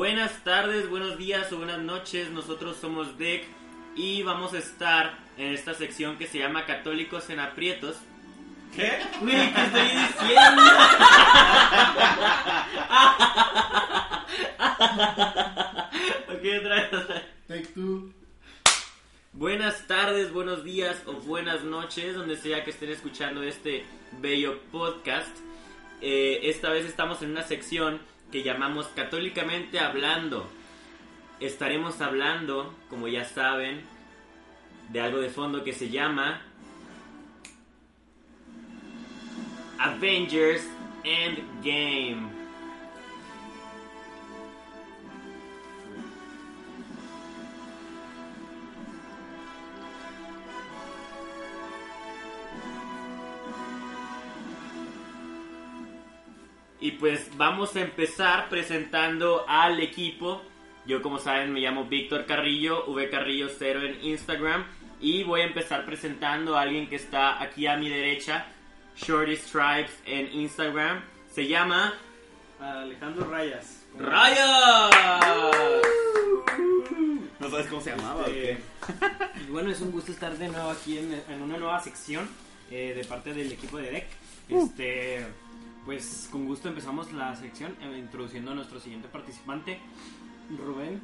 Buenas tardes, buenos días o buenas noches. Nosotros somos DEC y vamos a estar en esta sección que se llama Católicos en Aprietos. ¿Qué? Güey, ¿qué estoy diciendo? ok, otra vez, otra vez. Take two. Buenas tardes, buenos días o buenas noches, donde sea que estén escuchando este bello podcast. Eh, esta vez estamos en una sección que llamamos Católicamente Hablando. Estaremos hablando, como ya saben, de algo de fondo que se llama Avengers Endgame. Y pues vamos a empezar presentando al equipo. Yo como saben me llamo Víctor Carrillo, V Carrillo 0 en Instagram. Y voy a empezar presentando a alguien que está aquí a mi derecha, Shorty Stripes en Instagram. Se llama Alejandro Rayas. Raya. ¿No sabes cómo se llamaba o qué? Y bueno, es un gusto estar de nuevo aquí en, en una nueva sección eh, de parte del equipo de DEC. Este, pues con gusto empezamos la sección eh, introduciendo a nuestro siguiente participante, Rubén.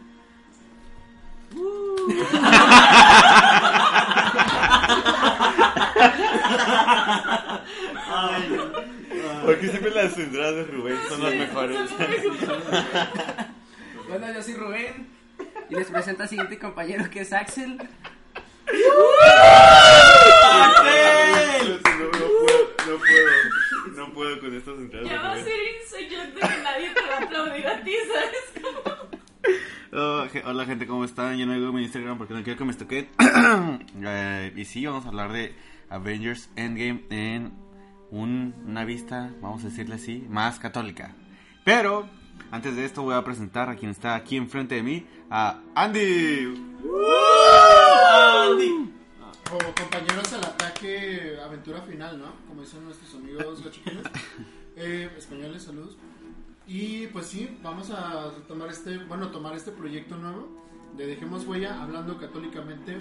Porque siempre las entradas de Rubén son las mejores. Bueno, yo soy Rubén y les presento al siguiente compañero que es Axel. No, no puedo, no puedo, no puedo con estas entradas Ya va a ser de que nadie te va a aplaudir a ti, ¿sabes? Oh, hola gente, ¿cómo están? Yo no digo mi Instagram porque no quiero que me estoquen. Eh, y sí, vamos a hablar de Avengers Endgame en un- una vista, vamos a decirle así, más católica. Pero, antes de esto voy a presentar a quien está aquí enfrente de mí, a Andy. O compañeros al ataque, aventura final, ¿no? Como dicen nuestros amigos gachiquines. Eh, españoles, saludos. Y pues sí, vamos a tomar este, bueno, tomar este proyecto nuevo de Dejemos Huella, hablando católicamente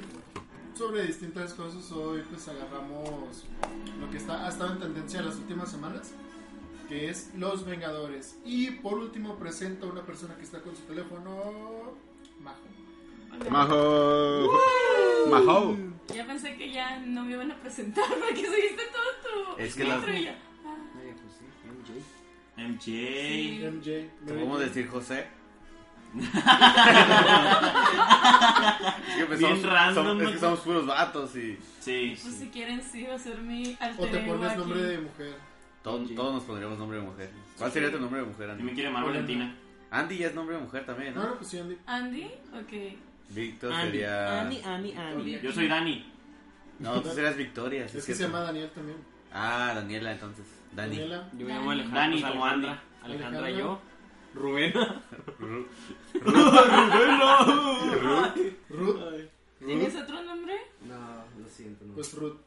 sobre distintas cosas. Hoy pues agarramos lo que está, ha estado en tendencia las últimas semanas, que es Los Vengadores. Y por último presento a una persona que está con su teléfono, Majo. Majo. Majo. Ya pensé que ya no me iban a presentar porque subiste todo tu. Es que las- intro y yo, ah, MJ. Sí. MJ. ¿Te podemos decir José? es que pues, Bien somos, random, somos- es que somos puros vatos y Sí. Pues si quieren, sí, va a ser mi alter O te pones aquí. nombre de mujer. todos, todos nos pondríamos nombre de mujer. ¿Cuál sería tu nombre de mujer, Y Andy? me quiere llamar Valentina. Andy ya es nombre de mujer también, No, ¿no? no, pues sí, Andy. ¿Andy? Ok. Víctor Andy, sería... Andy, Andy, Andy. Yo soy Dani. No, tú serías Victoria. sí Es que se llama Daniel también. Ah, Daniela entonces. Dani. Daniela. Yo me llamo Alejandro. Dani, como Alejandra. Andra. Alejandra, yo. Rubén. Ru- Ruth. ¿Tienes otro nombre? No, lo siento, no. Pues Ruth.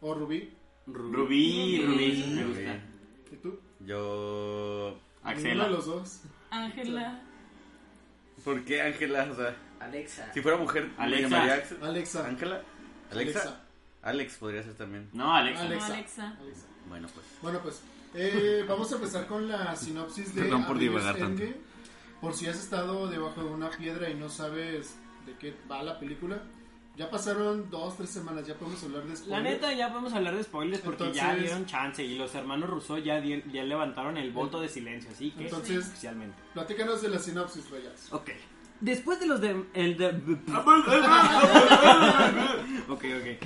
O Rubí. Rubí, Rubí, me Rubí. gusta. ¿Y tú? Yo... Ninguno de Axela. los dos. Ángela. ¿Por qué Ángela? O sea, Alexa. si fuera mujer, ¿me Alexa. llamaría Axel? Alexa. ¿Ángela? ¿Alexa? Alex podría ser también. No, Alexa. Alexa. No, Alexa. Alexa. Bueno, pues. Bueno, pues eh, vamos a empezar con la sinopsis de Perdón por Avengers divagar tanto. Endgame. Por si has estado debajo de una piedra y no sabes de qué va la película. Ya pasaron dos, tres semanas, ya podemos hablar de La spoilers. neta, ya podemos hablar de spoilers porque ya Entonces- dieron chance y los hermanos Rousseau ya, di- ya levantaron el voto de silencio, así que Entonces- oficialmente. Platícanos de la sinopsis, Rayas. Ok. Después de los de. El de... ok, ok. Después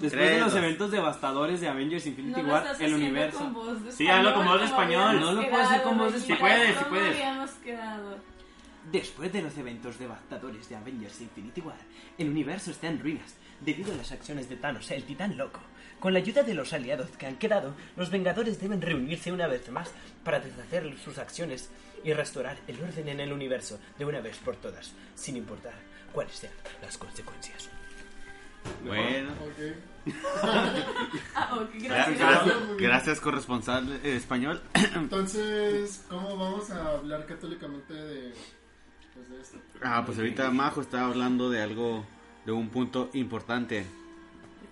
de Tres, los dos. eventos devastadores de Avengers Infinity No lo War, estás el universo. con voz de Sí, hazlo con voz de español. No lo puedo hacer con voz de quedado, Sí puedes, ¿cómo puedes. Después de los eventos devastadores de Avengers Infinity War, el universo está en ruinas debido a las acciones de Thanos, el titán loco. Con la ayuda de los aliados que han quedado, los Vengadores deben reunirse una vez más para deshacer sus acciones y restaurar el orden en el universo de una vez por todas, sin importar cuáles sean las consecuencias. Bueno. Ok. Ah, ok, Gra- gracias. Gracias, gracias corresponsal eh, español. Entonces, ¿cómo vamos a hablar católicamente de de esto. Ah, pues ahorita Majo estaba hablando de algo, de un punto importante.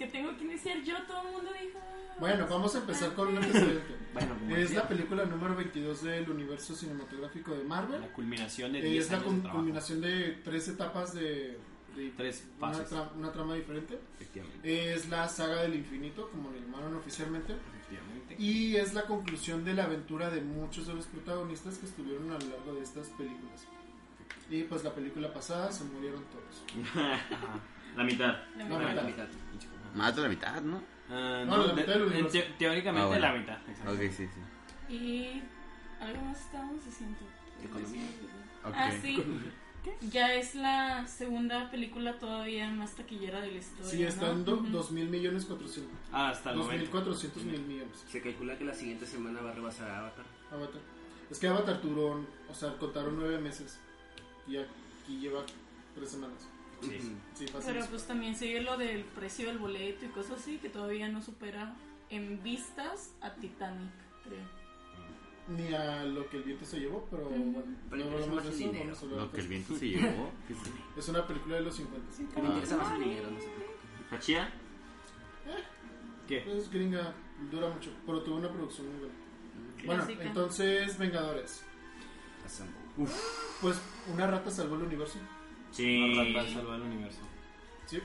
Que tengo que iniciar yo, todo el mundo dijo. Bueno, vamos a empezar con un antecedente. Bueno, Es la película número 22 del universo cinematográfico de Marvel. la culminación de Eh, 10 Es la años de culminación de tres etapas de, de Tres una, fases. tra- una trama diferente. Efectivamente. Es la saga del infinito, como le llamaron oficialmente. Efectivamente. Y es la conclusión de la aventura de muchos de los protagonistas que estuvieron a lo largo de estas películas. Y pues la película pasada se murieron todos. La mitad. La No, mitad. la mitad. Más de la mitad, ¿no? Ah, No, la de- mitad en universo. te- teóricamente Ah, bueno. la mitad. exacto. Ok, sí, sí. Y algo más estábamos diciendo. Economía. Ok. Ah, sí. Ya es la segunda película todavía más taquillera de la historia. Sí, está ¿no? en do- Ujú. 2 mil millones 400. Ah, hasta el 90. 2.400 mil millones. Se calcula que la siguiente semana va a rebasar a Avatar. Avatar. Es que Avatar duró, o sea, contaron 9 meses. Y aquí lleva 3 semanas. Sí, sí. Sí. Pero pues también sigue lo del precio del boleto y cosas así que todavía no supera en vistas a Titanic, creo. Ni a lo que el viento se llevó, pero bueno. Pero no interesa hablamos más de el eso, dinero. vamos a hablar Lo que el viento se llevó. ¿qué es? Una película de los 50. Que me interesa más el dinero, no sé qué. ¿Qué? Es gringa, dura mucho, pero tuvo una producción muy buena. Bueno, Clásica. entonces, Vengadores. Assemble. Pues una rata salvó el universo. Sí. Una rata salva el universo. Sí,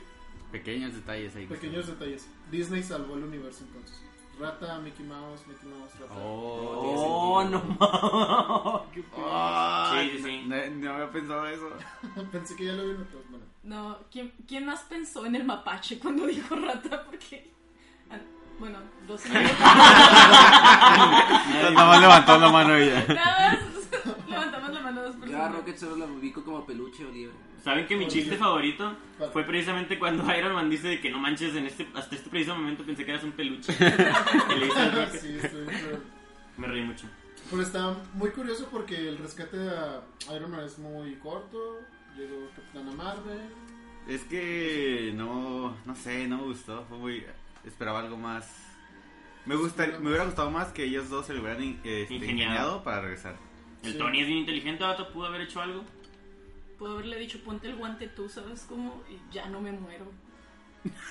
Pequeños detalles ahí. pequeños detalles. Disney salvó el universo entonces. Rata, Mickey Mouse, Mickey Mouse, rata. Oh, no mames. Qué pedo. Ay, Sí, sí, sí. No, no había pensado eso. Pensé que ya lo habían notado. Bueno, No, ¿quién, ¿quién más pensó en el mapache cuando dijo rata? Porque. ah, Bueno, dos señores. Nada más levantó la mano ella. Nada más levantamos la mano dos personas. Rocket solo la ubico como peluche o liebre. ¿Saben que mi chiste favorito ¿Cuál? fue precisamente cuando Iron Man dice de que no manches, en este, hasta este preciso momento pensé que eras un peluche? Sí, estoy pero, Me reí mucho. pero está muy curioso porque el rescate de Iron Man es muy corto. Llegó Capitana Marvel. Es que no, no sé, no me gustó. Fue muy, esperaba algo más. Me gusta, me hubiera gustado más que ellos dos se lo hubieran este, Ingeniado. ingeniado para regresar. El Sí. Tony es bien inteligente, vato, pudo haber hecho algo. Puedo haberle dicho, ponte el guante tú, ¿sabes cómo? Y ya no me muero.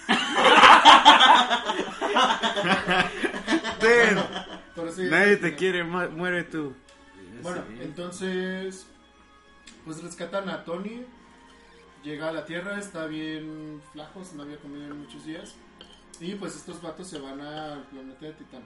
Pero sí, Nadie sí, te quiere, mu- muere tú. Bueno, entonces, pues rescatan a Tony. Llega a la Tierra, está bien flaco, no había comido en muchos días. Y pues estos vatos se van al planeta de Titán.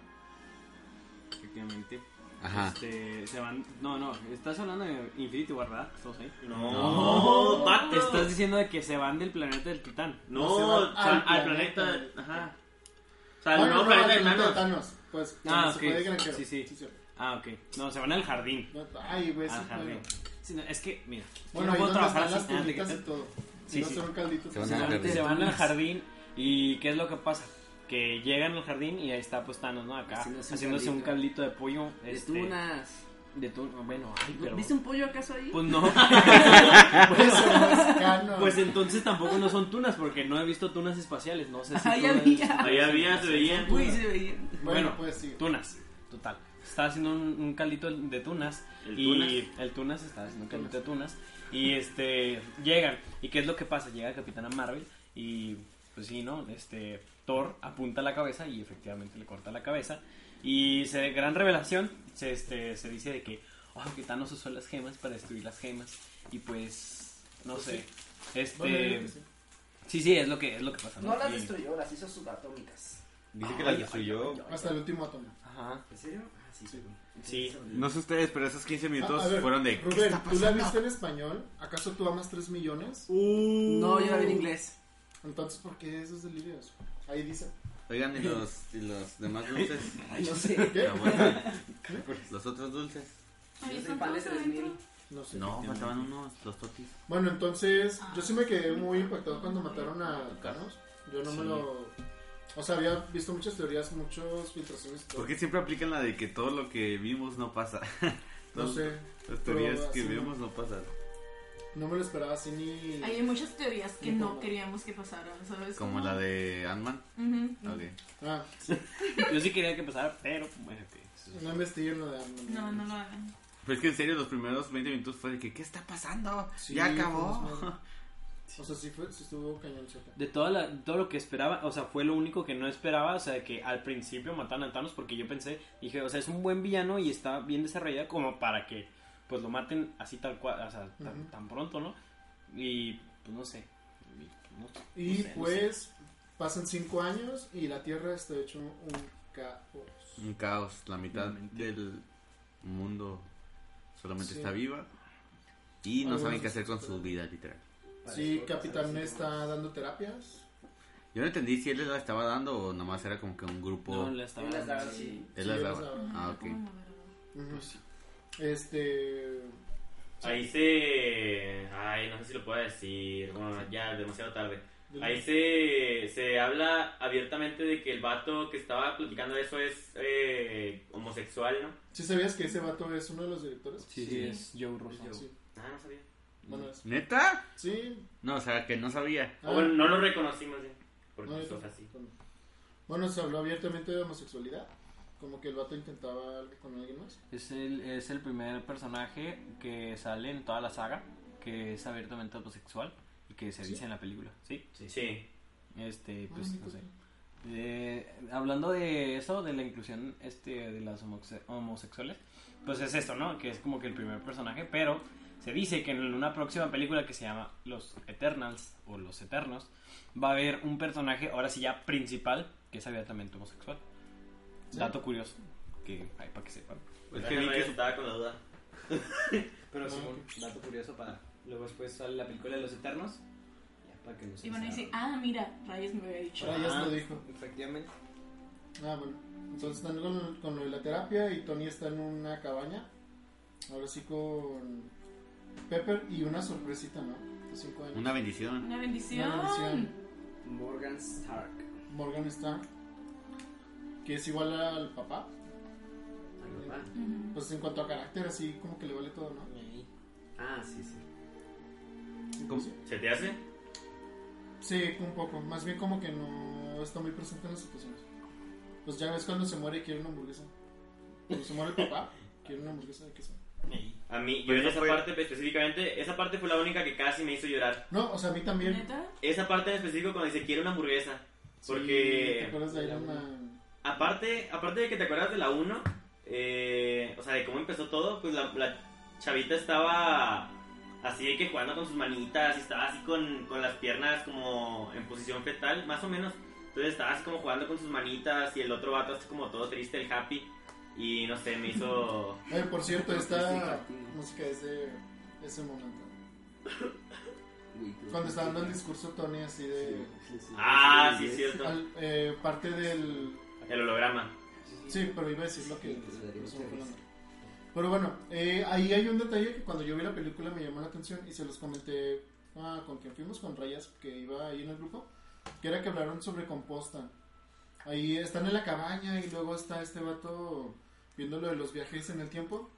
Efectivamente. Ajá. Este, se van. No, no, estás hablando de Infinity War, ¿verdad? Estamos ahí. No, vato. Estás diciendo de que se van del planeta del Titán. No, Se van al al planeta. planeta. Ajá. O sea, al nuevo no, planeta de planeta de Thanos. Pues, Ah, ok. se puede granjero. Sí, sí. Ah, ok. No, se van al jardín. No, Ay, güey, sí, Al jardín. Sí, no, es que, mira. Bueno, yo ahí no donde puedo están trabajar las sin antes de y que- todo. Sí, Si no sí. son un caldito. Se van al jardín. se van al jardín y ¿qué es lo que pasa? Que llegan al jardín y ahí está pues Thanos, ¿no? Acá Haciéndose haciéndose, un un caldito de pollo. De este, tunas. De tu- bueno, ay, pero... ¿Viste un pollo acaso ahí? Pues no. Eso no es canon. pues entonces tampoco no son tunas porque no he visto tunas espaciales, no sé si Ahí había. Ahí había, se veían. Uy, se veía. Bueno, pues sí. tunas, total. Estaba haciendo un, un caldito de tunas ¿El y tunas? el tunas estaba haciendo un caldito de tunas y este llegan y qué es lo que pasa llega Capitana Marvel y pues sí no este Thor apunta la cabeza y efectivamente le corta la cabeza y se gran revelación se este se dice de que oh, que Thanos usó las gemas para destruir las gemas y pues no Pues sé yo este que sí. sí sí es lo que es lo que pasa No las destruyó, las hizo subatómicas. Dice que Ay, las destruyó. Hasta el último átomo. ajá ¿En serio? Ah, sí. Sí. Sí. No sé ustedes, pero esos 15 minutos Ah, a ver, fueron de. ¿qué Rubén, está ¿tú la viste en español? ¿Acaso tú amas 3 millones? No, yo la vi en inglés. Entonces, ¿por qué esos delirios? Ahí dice. Oigan, ¿y los, y los demás dulces? Ay, no sé. Vuelta. Los otros dulces. Ahí están fan de todos 3000. adentro. No sé. No, faltaban unos, los totis. Bueno, entonces, yo sí me quedé muy impactado cuando mataron a Thanos. Yo no me lo. O sea, había visto muchas teorías, muchas filtraciones. y todo. ¿Por qué siempre aplican la de que todo lo que vimos no pasa? No sé. Las pero teorías que vemos no pasan. No me lo esperaba así ni. Hay muchas teorías que no queríamos que pasaran, ¿sabes? Como la de Ant-Man. Ujú. Ok. Ah, yo sí quería que pasara pero bueno que- no investiguen lo de Ant-Man. No, no lo hagan. Pues que en serio, los primeros 20 minutos fue de que, ¿qué está pasando? Sí, ya acabó. O sea, sí, fue, sí estuvo cañoncita. De toda la- todo lo que esperaba, o sea, fue lo único que no esperaba, o sea, que al principio mataron a Thanos porque yo pensé, dije, o sea, es un buen villano y está bien desarrollado como para que, pues, lo maten así tal cual, o sea, tan, tan pronto, ¿no? Y, pues, no sé. Y, no- Y no sé, no sé. pues pasan cinco años y la Tierra está hecho un caos. Un caos. La mitad Realmente. del mundo solamente Sí. está viva. Y no Algunos saben qué hacer con su vida, literal. Sí, Capitán está dando terapias. Yo no entendí si él la estaba dando o nomás era como que un grupo. No, le estaba dando-. Él Sí, él las daba. Ah, ok. la. Este. Ahí se. Ay, no sé si lo puedo decir. Bueno, ya demasiado tarde. Ahí se, se habla abiertamente de que el vato que estaba platicando eso es eh, homosexual, ¿no? ¿Sí sabías que ese vato es uno de los directores? Sí, sí, es Joe Russo. Sí. Ah, no sabía. Bueno, es- ¿Neta? sí. No, o sea, que no sabía. Ah, O bueno, no lo reconocimos bien. Porque no, sos yo- así. Bueno, se habló abiertamente de homosexualidad. Como que el vato intentaba algo con alguien más. Es el, es el primer personaje que sale en toda la saga que es abiertamente homosexual y que se ¿Sí? dice en la película, ¿sí? Sí. Este, Ah, pues, no sé. Eh, hablando de eso, de la inclusión este, de las homosexuales, pues es esto, ¿no? Que es como que el primer personaje, pero se dice que en una próxima película que se llama Los Eternals o Los Eternos, va a haber un personaje, ahora sí ya principal, que es abiertamente homosexual. Sí. Dato curioso, que hay para que sepan. Es que vi que su- estaba con la duda. Pero Ah, sí, ok. dato curioso para... Luego después sale la película de Los Eternos, ya para que no se Y van a les decir, haga- ah, mira, Rayas me había dicho. Rayas Ah, lo dijo. Efectivamente. Ah, bueno. Entonces están con, con lo de la terapia y Tony está en una cabaña. Ahora sí con Pepper y una sorpresita, ¿no? De cinco años. Una bendición. Una bendición. Una bendición. Morgan Stark. Morgan Stark. Que es igual al papá. Al papá. Pues en cuanto a carácter, así como que le vale todo, ¿no? Ah, sí, sí. Sí, ¿Cómo? sí. ¿Se te hace? Sí, un poco. Más bien como que no está muy presente en las situaciones. Pues ya ves cuando se muere y quiere una hamburguesa. Cuando se muere el papá, quiere una hamburguesa de queso. A mí, yo en esa fue- parte específicamente, esa parte fue la única que casi me hizo llorar. No, o sea, a mí también. ¿Neta? Esa parte en específico cuando dice quiere una hamburguesa. Sí, Porque ¿Te acuerdas de Iron Man? Aparte, aparte de que te acuerdas de la 1, eh, o sea, de cómo empezó todo, pues la, la chavita estaba así de que jugando con sus manitas y estaba así con, con las piernas como en posición fetal, más o menos. Entonces estaba así como jugando con sus manitas y el otro vato así como todo triste, el happy. Y no sé, me hizo... Eh, por cierto, Sí, esta Katy. música es de ese momento. Cuando está dando el discurso Tony así de... Sí, sí. Ah, sí, es cierto. al- eh, parte del... El holograma. Sí, pero iba a decir lo que... Pero bueno, eh, ahí hay un detalle que cuando yo vi la película me llamó la atención y se los comenté ah, con quien fuimos, con Rayas, que iba ahí en el grupo, que era que hablaron sobre composta. Ahí están en la cabaña y luego está este vato viendo lo de los viajes en el tiempo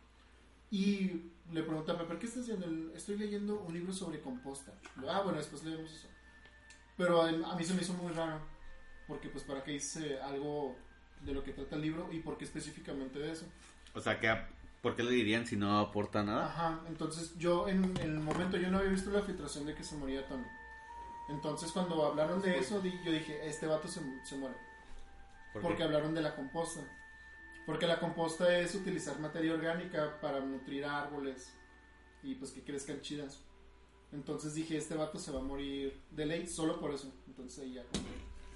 y le pregunta a Pepper, ¿qué estás haciendo? "El- Estoy leyendo un libro sobre composta. Ah, bueno, después leemos eso. Pero a, mí se me hizo muy raro, porque pues para qué dice algo de lo que trata el libro y por qué específicamente de eso. O sea, que, ¿por qué le dirían si no aporta nada? Ajá, entonces yo en, en el momento yo no había visto la filtración de que se moría Tony. Entonces cuando hablaron de eso, di- yo dije, este vato se, se muere. ¿Por qué? Porque hablaron de la composta. Porque la composta es utilizar materia orgánica para nutrir árboles y pues que crezcan chidas. Entonces dije, este vato se va a morir de ley solo por eso. Entonces ahí ya como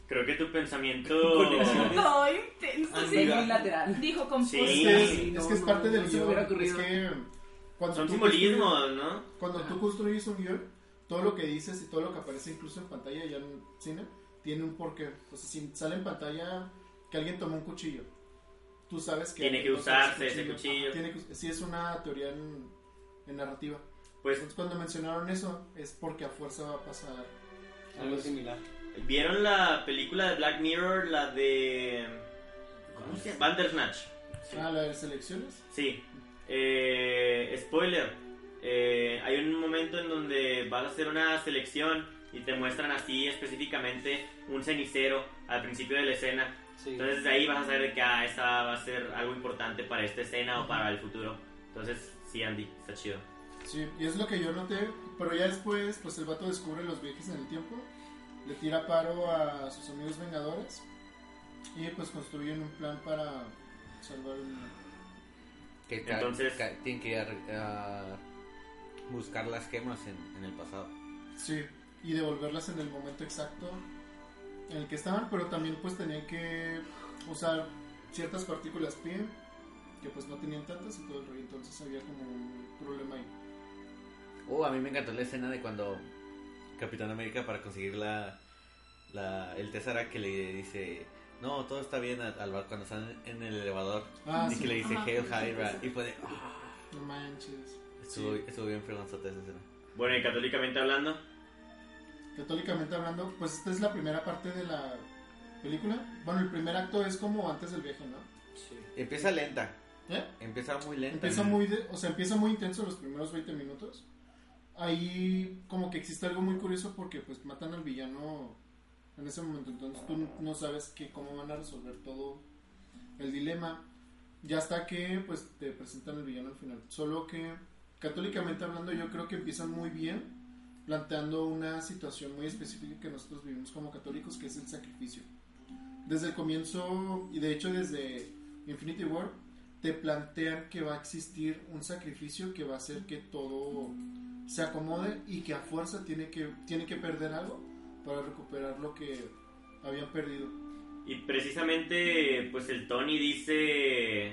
Creo que tu pensamiento... Todo intenso. Ah, sí. lateral. Dijo composta. Sí. Es que es, Sí, es no, que es no, parte no, del no guion. Es que cuando Son tú simbolismos, ¿no? Cuando tú construyes un guion, todo lo que dices y todo lo que aparece incluso en pantalla ya en cine, tiene un porqué. O sea, si sale en pantalla que alguien tomó un cuchillo, tú sabes que... Tiene que usarse ese cuchillo. Tiene que, sí, es una teoría en, en narrativa. Pues Entonces cuando mencionaron eso, es porque a fuerza va a pasar... Algo similar. ¿Vieron la película de Black Mirror, la de... ¿Cómo se llama? Bandersnatch. Ah, la de selecciones. Sí. Eh, spoiler. Eh, hay un momento en donde vas a hacer una selección y te muestran así específicamente un cenicero al principio de la escena. Sí. Entonces de ahí vas a saber que ah, esa va a ser algo importante para esta escena o para el futuro. Entonces Sí, Andy, está chido. Sí, y es lo que yo noté, pero ya después, pues el vato descubre los viajes en el tiempo, le tira paro a sus amigos vengadores y pues construyen un plan para salvar el mundo. Que Entonces- tienen que ir a, buscar las gemas en, en el pasado. Sí, y devolverlas en el momento exacto en el que estaban, pero también pues tenían que usar ciertas partículas PM que pues no tenían tantas y todo el rollo, entonces había como un problema ahí. Oh, a mí me encantó la escena de cuando Capitán América para conseguir la, la el Tesseract que le dice, no, todo está bien al, al- cuando están en el elevador. Ah, y sí. que le dice Ajá. Hail Hydra. Y fue de, "Ah". No manches. estuvo, Sí. estuvo bien esa escena. Bueno, y católicamente hablando, Católicamente hablando, pues esta es la primera parte de la película. Bueno, el primer acto es como antes del viaje, ¿no? Empieza lenta, ¿Eh? empieza muy lenta. Empieza muy, de- o sea, empieza muy intenso los primeros 20 minutos. Ahí como que existe algo muy curioso porque pues matan al villano en ese momento, entonces tú no sabes que cómo van a resolver todo el dilema. Ya hasta que pues te presentan el villano al final. Solo que católicamente hablando yo creo que empiezan muy bien planteando una situación muy específica que nosotros vivimos como católicos que es el sacrificio. Desde el comienzo y de hecho desde Infinity War te plantean que va a existir un sacrificio que va a hacer que todo se acomode y que a fuerza tiene que, tiene que perder algo para recuperar lo que habían perdido. y precisamente, pues el Tony dice,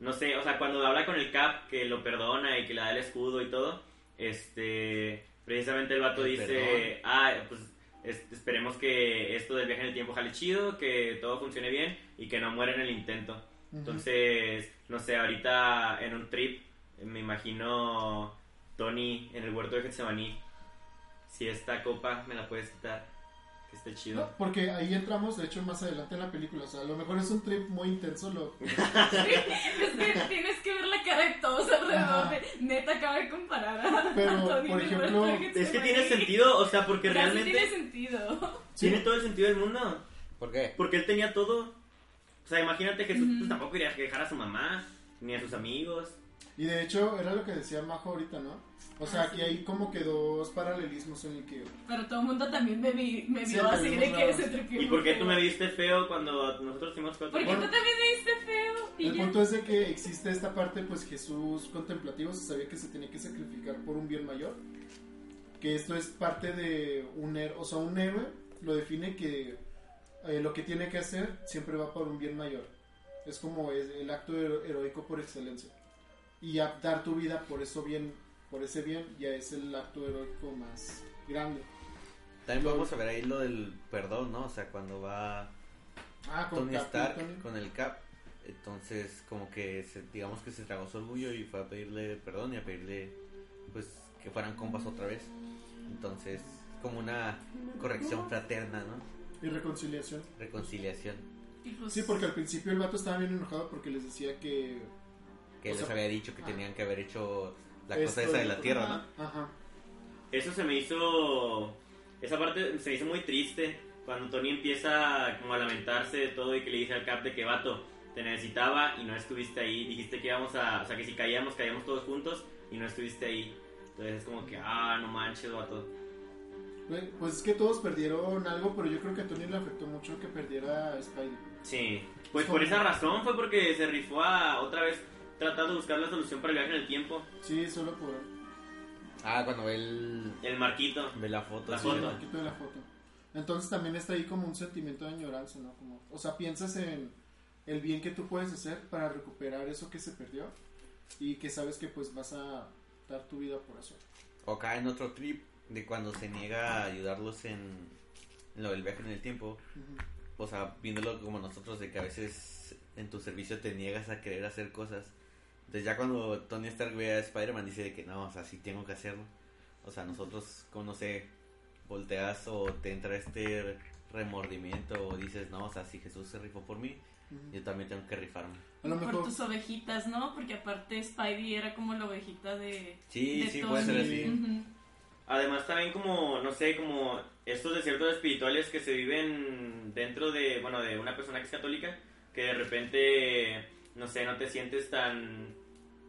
no sé, o sea, cuando habla con el Cap, que lo perdona y que le da el escudo y todo, este, precisamente el vato El dice, perdón. ah, pues es- esperemos que esto del viaje en el tiempo jale chido, que todo funcione bien y que no muera en el intento. Entonces, no sé, ahorita en un trip me imagino Tony en el huerto de Getsemaní. Si esta copa me la puedes quitar, que esté chido. No, porque ahí entramos, de hecho, más adelante en la película. O sea, a lo mejor es un trip muy intenso. Lo... Es que tienes que ver la cara de todos alrededor. de- Neta, acaba de comparar a Pero, a Tony por ejemplo, Es que tiene sentido, o sea, porque O sea, sí realmente tiene sentido. tiene todo el sentido del mundo. ¿Por qué? Porque él tenía todo. O sea, imagínate Jesús Ujú. pues, tampoco quería dejar a su mamá, ni a sus amigos. Y de hecho, era lo que decía Majo ahorita, ¿no? O sea, Ah, aquí sí. hay como que dos paralelismos en el que. Pero todo el mundo también me, vi, me Sí, vio así también de que se tripió. ¿Y por qué tú me viste feo cuando nosotros fuimos cuatro? Porque Bueno. tú también me viste feo. Y El ya. punto es de que existe esta parte, pues Jesús contemplativo se sabía que se tenía que sacrificar por un bien mayor. Que esto es parte de un héroe, o sea, un héroe lo define que eh, lo que tiene que hacer siempre va por un bien mayor. Es como es el acto hero- heroico por excelencia. Y a- dar tu vida por eso bien, por ese bien, ya es el acto heroico más grande. También vamos a ver ahí lo del perdón, ¿no? O sea, cuando va Ah, con Tony Cap- Stark Tony. con el Cap, entonces como que se- digamos que se tragó su orgullo y fue a pedirle perdón y a pedirle pues que fueran compas otra vez. Entonces, como una corrección fraterna, ¿no? Y reconciliación. Reconciliación. Pues- Sí, porque al principio el vato estaba bien enojado porque les decía que Que O les sea, había dicho que ah. tenían que haber hecho la cosa esa de la tierra, ¿no? Ajá. Eso se me hizo. Esa parte se me hizo muy triste. Cuando Tony empieza como a lamentarse de todo y que le dice al Cap de que vato, te necesitaba y no estuviste ahí. Dijiste que íbamos a. O sea, que si caíamos, caíamos todos juntos y no estuviste ahí. Entonces es como que, ah, no manches, vato. Pues- es que todos perdieron algo, pero yo creo que a Tony le afectó mucho que perdiera a Spidey. Sí. Pues por esa razón fue porque se rifó a otra vez tratando de buscar la solución para el viaje en el tiempo. Sí, solo por Ah, cuando él El marquito. ve la foto. La foto. el de la foto. Entonces también está ahí como un sentimiento de añoranza, ¿no? Como, o sea, piensas en el bien que tú puedes hacer para recuperar eso que se perdió y que sabes que pues vas a dar tu vida por eso. O acá en otro trip de cuando se niega a ayudarlos en, en lo del viaje en el tiempo. O sea, viéndolo como nosotros de que a veces en tu servicio te niegas a querer hacer cosas. Entonces ya cuando Tony Stark ve a Spider-Man dice de que no, o sea, sí tengo que hacerlo. O sea, nosotros, como no sé, volteas o te entra este remordimiento o dices, no, o sea, si Jesús se rifó por mí, yo también tengo que rifarme. A lo por mejor tus ovejitas, ¿no? Porque aparte Spidey era como la ovejita de. Sí, de sí, Tony. puede ser así. Ujú. Además también como, no sé, como estos desiertos espirituales que se viven dentro de, bueno, de una persona que es católica, que de repente, no sé, no te sientes tan,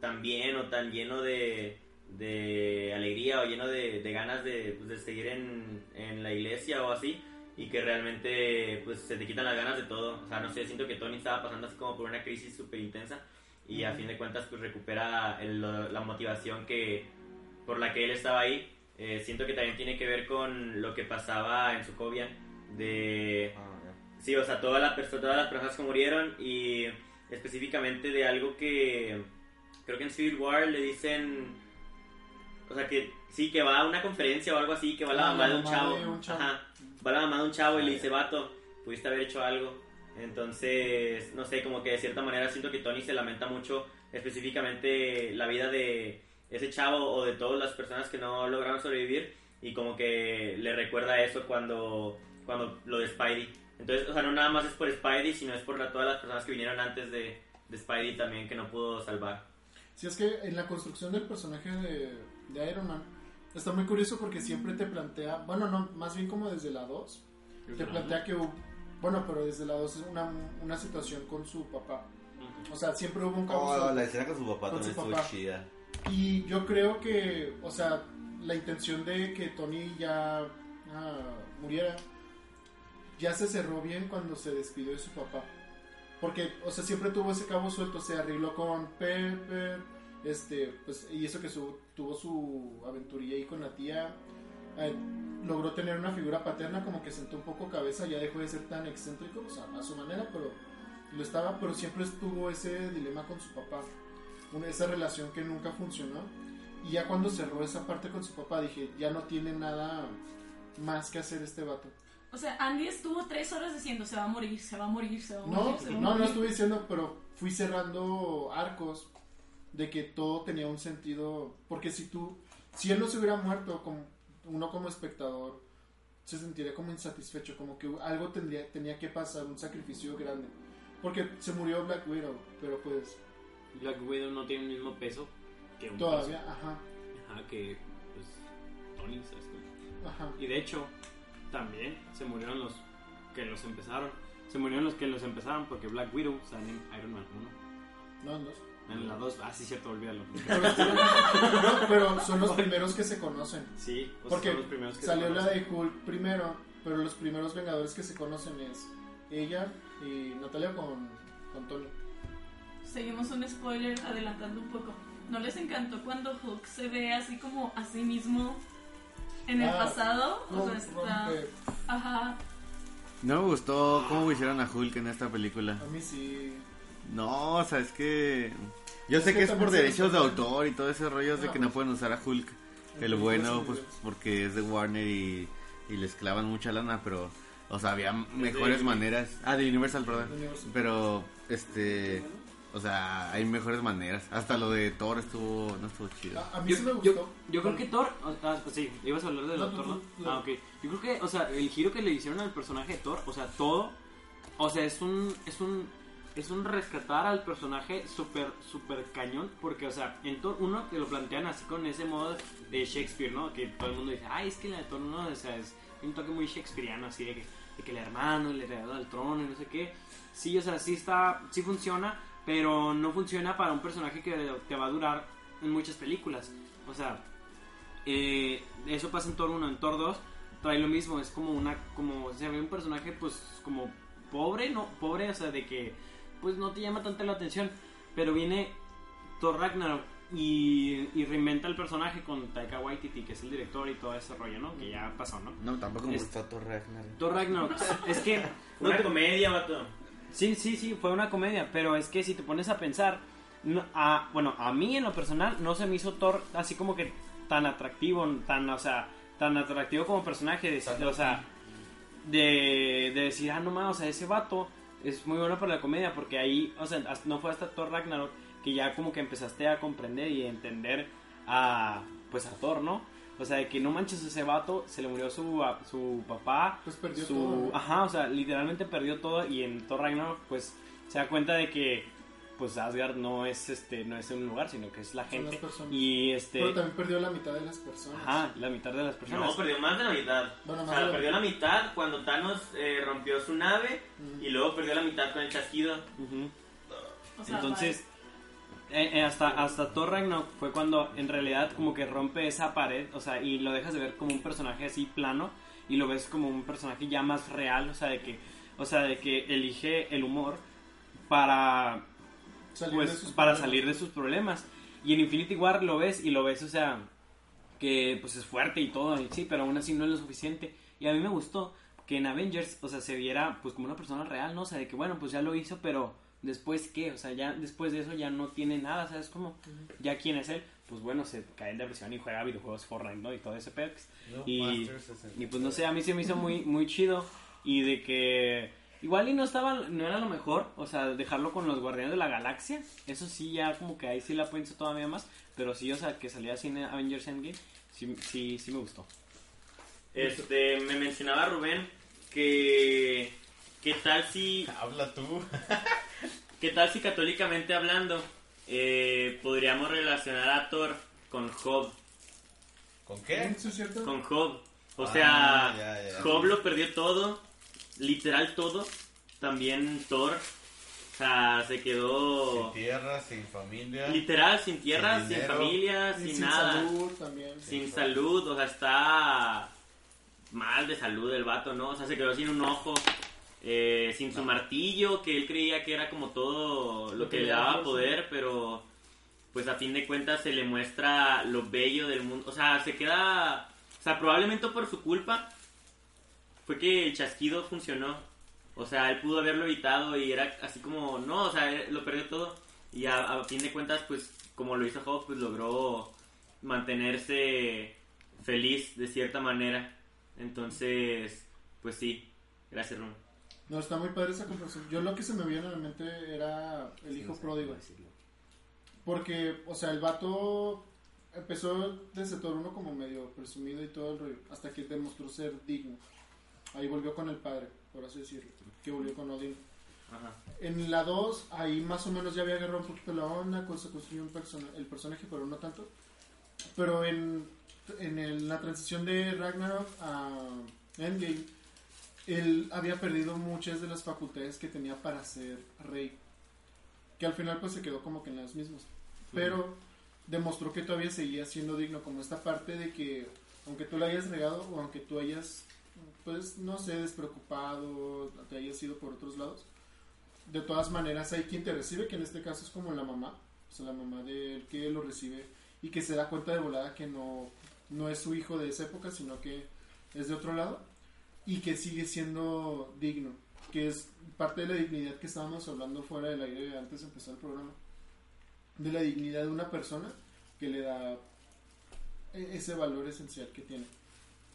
tan bien o tan lleno de, de alegría o lleno de, de ganas de, pues, de seguir en, en la iglesia o así y que realmente pues se te quitan las ganas de todo. O sea, no sé, siento que Tony estaba pasando así como por una crisis súper intensa y a fin de cuentas pues recupera el- la motivación que por la que él estaba ahí. Eh, siento que también tiene que ver con lo que pasaba en Sokovia de Sí, o sea, todas las, todas las personas que murieron y específicamente de algo que creo que en Civil War le dicen, o sea, que sí, que va a una conferencia o algo así, que va la Ah, mamá la de un mamá chavo. de un chavo. Ajá, va la mamá de un chavo y le dice, vato, pudiste haber hecho algo. Entonces, no sé, como que de cierta manera siento que Tony se lamenta mucho específicamente la vida de ese chavo o de todas las personas que no lograron sobrevivir y como que le recuerda eso cuando, cuando lo de Spidey. Entonces, o sea, no nada más es por Spidey, sino es por la- todas las personas que vinieron antes de, de Spidey también que no pudo salvar. Si es que en la construcción del personaje de, de Iron Man está muy curioso porque siempre te plantea, bueno, no, más bien como desde la 2, te plantea que hubo, bueno, pero desde la 2 es una, una situación con su papá. O sea, siempre hubo un cabo Oh, la escena con su papá Con también su estuvo papá. chida. Y yo creo que, o sea, la intención de que Tony ya ah, muriera, ya se cerró bien cuando se despidió de su papá. Porque, o sea, siempre tuvo ese cabo suelto, se arregló con Pepper, este, pues, y eso que tuvo su aventurilla ahí con la tía. eh, logró tener una figura paterna como que sentó un poco cabeza, ya dejó de ser tan excéntrico, a su manera, pero lo estaba, pero siempre estuvo ese dilema con su papá una, esa relación que nunca funcionó. Y ya cuando cerró esa parte con su papá, dije, ya no tiene nada más que hacer este vato. O sea, Andy estuvo tres horas diciendo se va a morir, se va a morir, se va a No, morir. se va a no, no morir". estuve diciendo, pero fui cerrando arcos de que todo tenía un sentido. Porque si tú, si él no se hubiera muerto, como, uno como espectador se sentiría como insatisfecho, como que algo tendría, tenía que pasar, un sacrificio grande. Porque se murió Black Widow, pero pues Black Widow no tiene el mismo peso que un todavía, ajá, personaje. Ajá, que pues Tony, ¿sabes ajá. Y de hecho, también se murieron los que los empezaron. Se murieron los que los empezaron porque Black Widow sale en Iron Man 1. No, no. En la 2, ah, sí, cierto, olvídalo. Pero, no, pero son los primeros que se conocen. Sí, o sea, Porque son los primeros que salió se la de Hulk primero, pero los primeros Vengadores que se conocen es ella y Natalia con, con Tony. Seguimos un spoiler adelantando un poco. ¿No les encantó cuando Hulk se ve así como a sí mismo en el Ah, pasado? O sea, Rom- está... rompe. Ajá. No me gustó cómo hicieron a Hulk en esta película. A mí sí. No, o sea, es que. Yo Es sé que que es por derechos de autor y todo ese rollo de Ah, que no pueden usar a Hulk. El En bueno, pues porque es de Warner y, y les clavan mucha lana, pero. O sea, había mejores maneras. Ah, de Universal, perdón. Universal. Pero, este. O sea, hay mejores maneras. Hasta lo de Thor estuvo. No estuvo chido. A, a mí Yo, sí me yo- gustó. yo creo que Thor, o- ah, pues sí, ibas a hablar del No, tú, ¿no? tú. Ah, ok. Yo creo que, o sea, el giro que le hicieron al personaje de Thor, o sea, todo, o sea, es un, es un, es un rescatar al personaje súper, súper cañón, porque, o sea, en Thor 1 te lo plantean así con ese modo de Shakespeare, ¿no? Que todo el mundo dice, ay, es que la de Thor 1, o sea, es un toque muy shakespeariano, así de que, de que el hermano le regaló al trono y no sé qué. Sí, o sea, sí está, sí funciona, pero no funciona para un personaje que te va a durar en muchas películas. O sea, eh, eso pasa en Thor 1, en Thor 2 trae lo mismo, es como una, como se ve un personaje pues como pobre, no, pobre, o sea, de que pues no te llama tanto la atención, pero viene Thor Ragnarok y, y reinventa el personaje con Taika Waititi, que es el director y todo ese rollo, ¿no? Que ya pasó, ¿no? No, tampoco me Es- gustó Thor Ragnarok. Thor Ragnarok, es que... no Una te- comedia, vato. Sí, sí, sí, fue una comedia, pero es que si te pones a pensar, no- a, bueno, a mí en lo personal no se me hizo Thor así como que tan atractivo, tan, o sea, tan atractivo como personaje, de, de- o sea, de, de decir, ah, no más, o sea, ese vato es muy bueno para la comedia, porque ahí, o sea, no fue hasta Thor Ragnarok que ya como que empezaste a comprender y a entender a, pues a Thor, ¿no? O sea, de que no manches ese vato, se le murió su, a- su papá, Pues perdió su, todo. ¿no? Ajá, o sea, literalmente perdió todo y en Thor Ragnarok pues se da cuenta de que pues Asgard no es este no es un lugar, sino que es la Son gente las personas. y este Pero también perdió la mitad de las personas. ajá, la mitad de las personas. No, perdió más de la mitad. Bueno, o sea, perdió la mitad cuando Thanos eh, rompió su nave Mm. y luego perdió la mitad con el chasquido. O sea, Entonces eh, eh, hasta, hasta Thor Ragnarok fue cuando en realidad como que rompe esa pared, o sea, y lo dejas de ver como un personaje así plano y lo ves como un personaje ya más real, o sea, de que, o sea, de que elige el humor para, Salir pues, de sus para problemas. salir de sus problemas. Y en Infinity War lo ves y lo ves, o sea, que pues es fuerte y todo, y sí, pero aún así no es lo suficiente. Y a mí me gustó que en Avengers, o sea, se viera pues como una persona real, ¿no? O sea, de que bueno, pues ya lo hizo, pero después qué, o sea, ya después de eso ya no tiene nada, ¿sabes cómo? Ya quién es él, pues bueno, se cae en depresión y juega videojuegos Fortnite, ¿no? Y todo ese pex. Y, y pues no sé, a mí se me hizo muy, muy chido y de que igual y no estaba, no era lo mejor, o sea, dejarlo con los Guardianes de la Galaxia, eso sí ya como que ahí sí la pienso todavía más, pero sí, o sea, que salía así en Avengers Endgame, sí, sí, sí me gustó. Este, me mencionaba Rubén que... ¿Qué tal si... Habla tú. ¿Qué tal si católicamente hablando eh, podríamos relacionar a Thor con Job? ¿Con ¿Eso es cierto? Con Job. O Ah, sea, ya, ya. Job lo perdió todo, literal todo. También Thor. O sea, se quedó Sin tierra, sin familia. literal sin tierra, Sin familia, sin, sin nada. salud también. Sin salud, o sea, está mal de salud el vato, ¿no? O sea, se quedó sin un ojo, eh, sin su martillo, que él creía que era como todo lo que le daba poder, pero pues a fin de cuentas se le muestra lo bello del mundo. O sea, se queda... O sea, probablemente por su culpa fue que el chasquido funcionó. O sea, él pudo haberlo evitado y era así como, no, o sea, lo perdió todo. Y a, a fin de cuentas, pues, como lo hizo Job, pues logró mantenerse feliz de cierta manera. Entonces, pues sí. Gracias, Ron. No, está muy padre esa comparación. Yo lo que se me vino a la mente era el hijo pródigo. Porque, o sea, el vato empezó desde todo uno como medio presumido y todo el rollo, hasta que demostró ser digno. Ahí volvió con el padre, por así decirlo, que volvió con Odín. Ajá. En la 2, ahí más o menos ya había agarrado un poquito la onda, con- se construyó un persona- el personaje, pero no tanto. Pero en, en el- la transición de Ragnarok a Endgame, él había perdido muchas de las facultades que tenía para ser rey. Que al final pues se quedó como que en las mismas. Pero demostró que todavía seguía siendo digno, como esta parte de que aunque tú la hayas regado o aunque tú hayas, pues no sé, despreocupado, te hayas ido por otros lados, de todas maneras hay quien te recibe, que en este caso es como la mamá, o sea, la mamá de él que lo recibe y que se da cuenta de volada que no, no es su hijo de esa época, sino que es de otro lado y que sigue siendo digno, que es parte de la dignidad que estábamos hablando fuera del aire antes de empezar el programa, de la dignidad de una persona que le da e- ese valor esencial que tiene.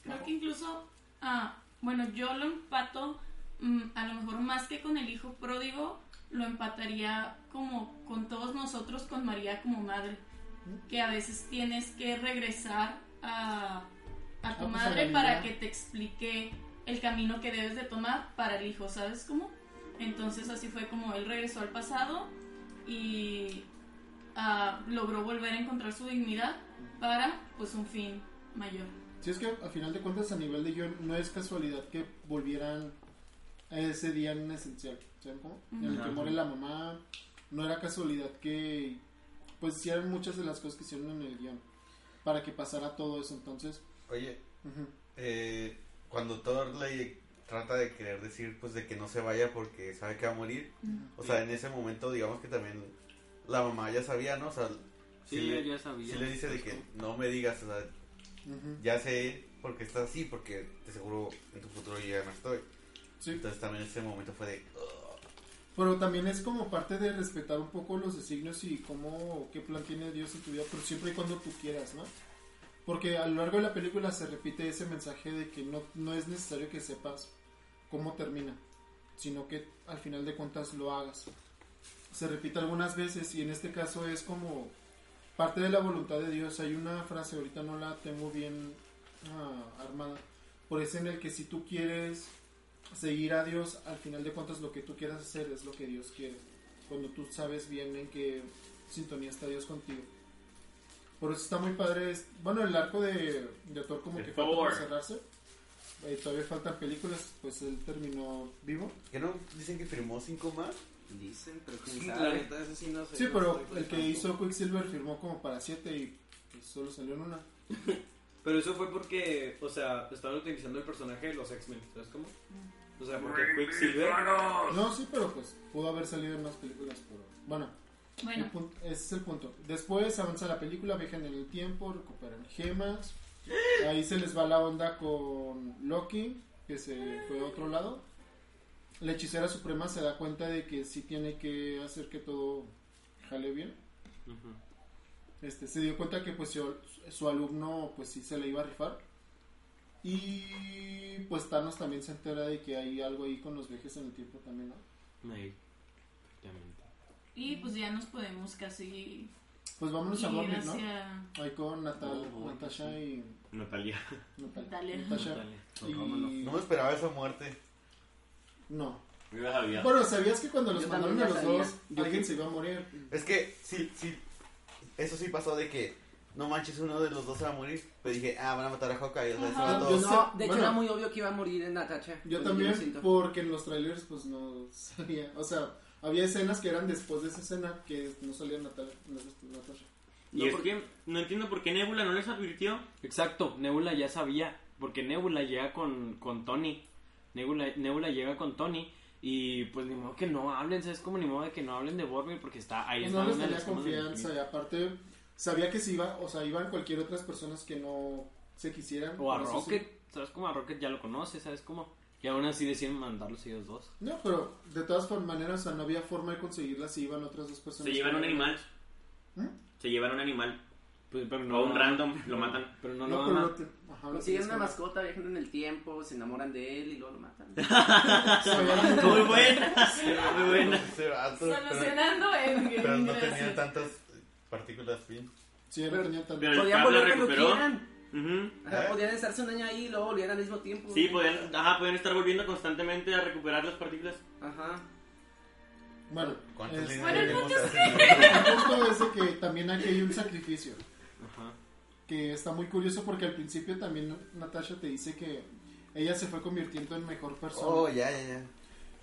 Creo que incluso, ah, bueno, yo lo empato, mm, a lo mejor más que con el hijo pródigo, lo empataría como con todos nosotros, con María como madre, que a veces tienes que regresar a, a tu Ah, pues, a madre vida. para que te explique el camino que debes de tomar para el hijo, ¿sabes cómo? Entonces así fue como él regresó al pasado y ah, logró volver a encontrar su dignidad para pues un fin mayor. Si es que a final de cuentas a nivel de guion no es casualidad que volvieran a ese día en esencial, ¿saben cómo? En el que muere la mamá, no era casualidad que pues hicieran muchas de las cosas que hicieron en el guion para que pasara todo eso, entonces Oye, ujú. eh, cuando Thor le trata de querer decir pues de que no se vaya porque sabe que va a morir, o sea, en ese momento digamos que también la mamá ya sabía, ¿no? O sea, Sí, le, ya sabía. sí le dice de que no me digas, o sea, Ujú. ya sé por qué estás así, porque de seguro en tu futuro yo ya no estoy. Sí. Entonces también ese momento fue de... Pero también es como parte de respetar un poco los designios y cómo, qué plan tiene Dios en tu vida, pero siempre y cuando tú quieras, ¿no? Porque a lo largo de la película se repite ese mensaje de que no, no es necesario que sepas cómo termina, sino que al final de cuentas lo hagas. Se repite algunas veces y en este caso es como parte de la voluntad de Dios. Hay una frase, ahorita no la tengo bien ah, armada, por eso en el que si tú quieres seguir a Dios, al final de cuentas lo que tú quieras hacer es lo que Dios quiere. Cuando tú sabes bien en qué sintonía está Dios contigo. Por eso está muy padre. Bueno, el arco de, de Thor como De que falta por Thor. cerrarse. Eh, todavía faltan películas, pues él terminó vivo. ¿Que no dicen que firmó cinco más? Dicen, pero quién La sabe. eso sí no sé. Sí, pero el que hizo Quicksilver firmó como para 7 y pues, solo salió en una. Pero eso fue porque, o sea, estaban utilizando el personaje de los X-Men, ¿sabes cómo? O sea, porque Quicksilver. No, sí, pero pues pudo haber salido en más películas, pero bueno. Bueno, El punto- ese es el punto. Después avanza la película, viajan en el tiempo, recuperan gemas. Ahí se les va la onda con Loki, que se fue a otro lado. La hechicera suprema se da cuenta de que sí tiene que hacer que todo jale bien. Este, se dio cuenta que pues su, su alumno pues sí se le iba a rifar. Y pues Thanos también se entera de que hay algo ahí con los viajes en el tiempo también, ¿no? Ahí, efectivamente. Y pues ya nos podemos casi Pues vámonos a Warner, ¿no? hacia Ahí con Natal, Oh, Natasha y... Natalia. Natal- Natalia. Natasha Natalia. y... No me esperaba esa muerte. No. Yo ya sabía. Bueno, ¿sabías que cuando los Yo mandaron a los dos, sabía. alguien se iba a morir? Es que sí, sí. Eso sí pasó de que no manches, uno de los dos se va a morir. Pero dije, ah, van a matar a Hawkeye. O sea, se Yo todos. No, de hecho bueno. era muy obvio que iba a morir en Natacha. Yo Pues, también, porque en los trailers pues no salía, o sea, había escenas que eran después de esa escena que no salía Natal, Natasha. Y No, es porque- que no entiendo por qué Nebula no les advirtió. Exacto, Nebula ya sabía, porque Nebula llega con, con Tony. Nebula, Nebula llega con Tony y pues ni modo que no hablen, ¿sabes? Como ni modo de que no hablen de Boromir porque está ahí. Está no les tenía confianza y aparte sabía que si iba, o sea, iban cualquier otras personas que no se quisieran. O a eso sí. Rocket, ¿sabes? Como a Rocket ya lo conoce, ¿sabes? Como y aún así deciden mandarlos ellos dos. No, pero de todas formas maneras, o sea, no había forma de conseguirla si iban otras dos personas. Se llevan un animal. ¿Mm? Se llevan un animal. Pues, pero O un random, lo matan. Pero no, No, lo te- ajá, lo Consiguen una mascota, viajan en el tiempo, se enamoran de él y luego lo matan. Muy buena. Muy buena. Ese vato, pero, solucionando en pero no tenía tantas partículas fin. Sí, no. Pero el Cap la quieran. Ujú. Ajá, Podían estarse un año ahí y luego volvían al mismo tiempo. Sí, podían, ajá, podían estar volviendo constantemente a recuperar las partículas. Ajá. Bueno, ¿Cuántas es- líneas Bueno, el punto es así? el punto es de que también aquí hay un sacrificio. Ajá. que está muy curioso porque al principio también Natasha te dice que ella se fue convirtiendo en mejor persona. Oh, ya, ya, ya.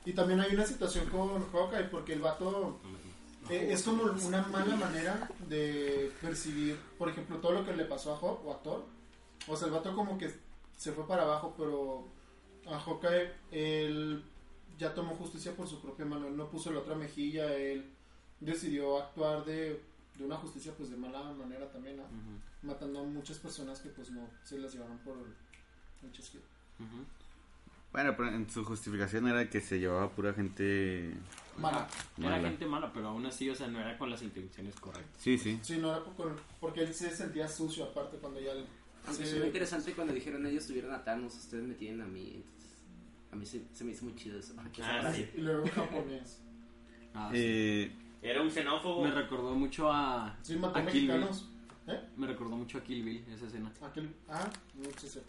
Y también hay una situación con Hawkeye porque el vato eh, es como una mala manera de percibir, por ejemplo, todo lo que le pasó a Hawk o a Thor. O sea, el vato como que se fue para abajo, pero a Hawkeye él ya tomó justicia por su propia mano. Él no puso la otra mejilla, él decidió actuar de, de una justicia pues de mala manera también, ¿no? Ujú, matando a muchas personas que pues no se las llevaron por el, el chasquido. Bueno, pero en su justificación era que se llevaba pura gente. Mala. Era Mala. gente mala, pero aún así, o sea, no era con las intenciones correctas. Sí, sí. Sí, no era por- porque él se sentía sucio aparte cuando ya... le- Aunque sí, fue muy interesante cuando dijeron ellos tuvieron a Thanos, ustedes me tienen a mí. Entonces, a mí se, se me hizo muy chido eso. Ah, sí. Y luego japonés. Ah, sí. Eh, Era un xenófobo. Me recordó mucho a, Sí, mató a Kill Bill. mexicanos. ¿Eh? Me recordó mucho a Kill Bill esa escena. Ah, no sé si-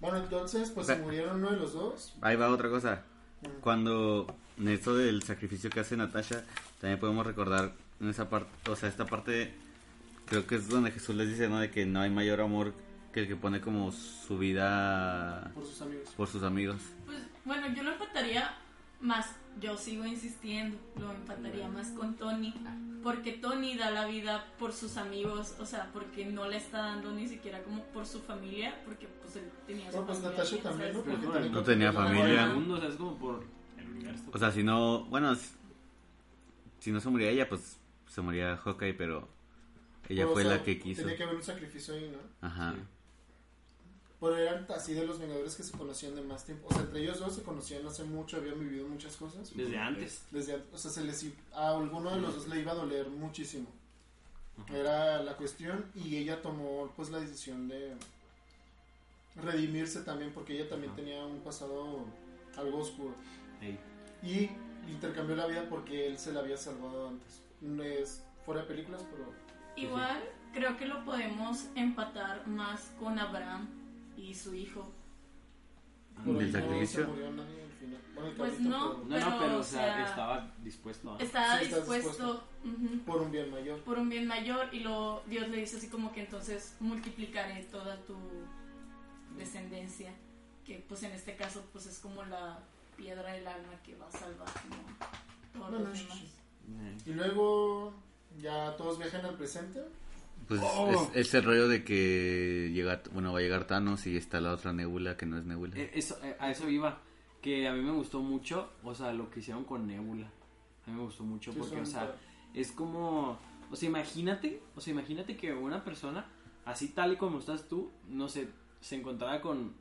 Bueno, entonces pues Ve- se murieron uno de los dos. ahí va otra cosa. Mm. Cuando en esto del sacrificio que hace Natasha, también podemos recordar en esa parte, o sea, esta parte, creo que es donde Jesús les dice, ¿no? De que no hay mayor amor que el que pone como su vida Por sus amigos. por sus amigos. Pues bueno, yo lo empataría más, yo sigo insistiendo, lo empataría más con Tony, porque Tony da la vida por sus amigos, o sea, porque no le está dando ni siquiera como por su familia, porque pues él tenía su No, pues familia Natasha también, ¿no? ¿sabes? Porque No también No tenía familia. El mundo, o sea, es como por el universo. O sea, si no, bueno, si, si no se moría ella, pues se moría Hawkeye, pero ella fue sea, la que quiso. Tenía que haber un sacrificio ahí, ¿no? Ajá. Sí. Pero eran así de los Vengadores que se conocían de más tiempo. O sea, entre ellos dos se conocían hace mucho, habían vivido muchas cosas. Desde antes. Desde, o sea, se les, a alguno de los dos le iba a doler muchísimo. Era la cuestión y ella tomó pues la decisión de redimirse también porque ella también Ajá. tenía un pasado algo oscuro. Ey. Y intercambió la vida porque él se la había salvado antes. No es fuera de películas, pero Igual creo que lo podemos empatar más con Abraham y su hijo. pero ¿Del sacrificio? Pues no. pero No, no, Pero, o sea, sea, estaba dispuesto a... Estaba Sí, dispuesto por un bien mayor. por un bien mayor y lo Dios le dice así como que entonces multiplicaré toda tu descendencia, que pues en este caso pues es como la piedra del alma que va a salvar ¿no? todos Bueno, los demás. sí. Y luego ya todos viajan al presente. Pues Oh. es, es el rollo de que llega, bueno, va a llegar Thanos y está la otra Nebula que no es Nebula. Eh, eso, eh, a eso iba. Que a mí me gustó mucho, o sea, lo que hicieron con Nebula. A mí me gustó mucho Sí, porque, o sea, es como. O sea, imagínate, o sea, imagínate que una persona, así tal y como estás tú, no sé, se encontrara con.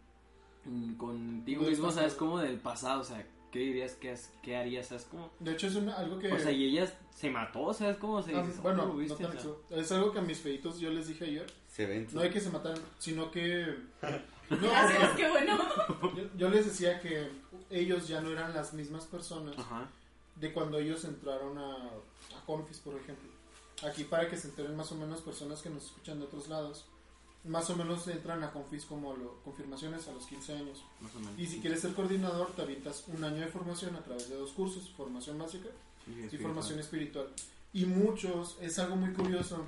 contigo mismo, pasado. ¿sabes? Como del pasado, o sea, ¿qué dirías? ¿Qué, has- qué harías? ¿Sabes? Como. De hecho, es una- algo que. O sea, y ella se mató, ¿sabes? Como se Ah, dices, bueno, "Oh, no viste", tan o sea. exo- es algo que a mis feitos yo les dije ayer. Se ven. No hay que se mataran, sino que. No, Gracias, qué bueno. yo, yo les decía que ellos ya no eran las mismas personas Ajá. de cuando ellos entraron a, a Confis, por ejemplo. Aquí para que se enteren más o menos personas que nos escuchan de otros lados. Más o menos entran a Confis como lo- confirmaciones a los 15 años. Más o menos. Y si quieres ser coordinador, te avientas un año de formación a través de dos cursos, formación básica y espiritual. formación espiritual. Y muchos, es algo muy curioso,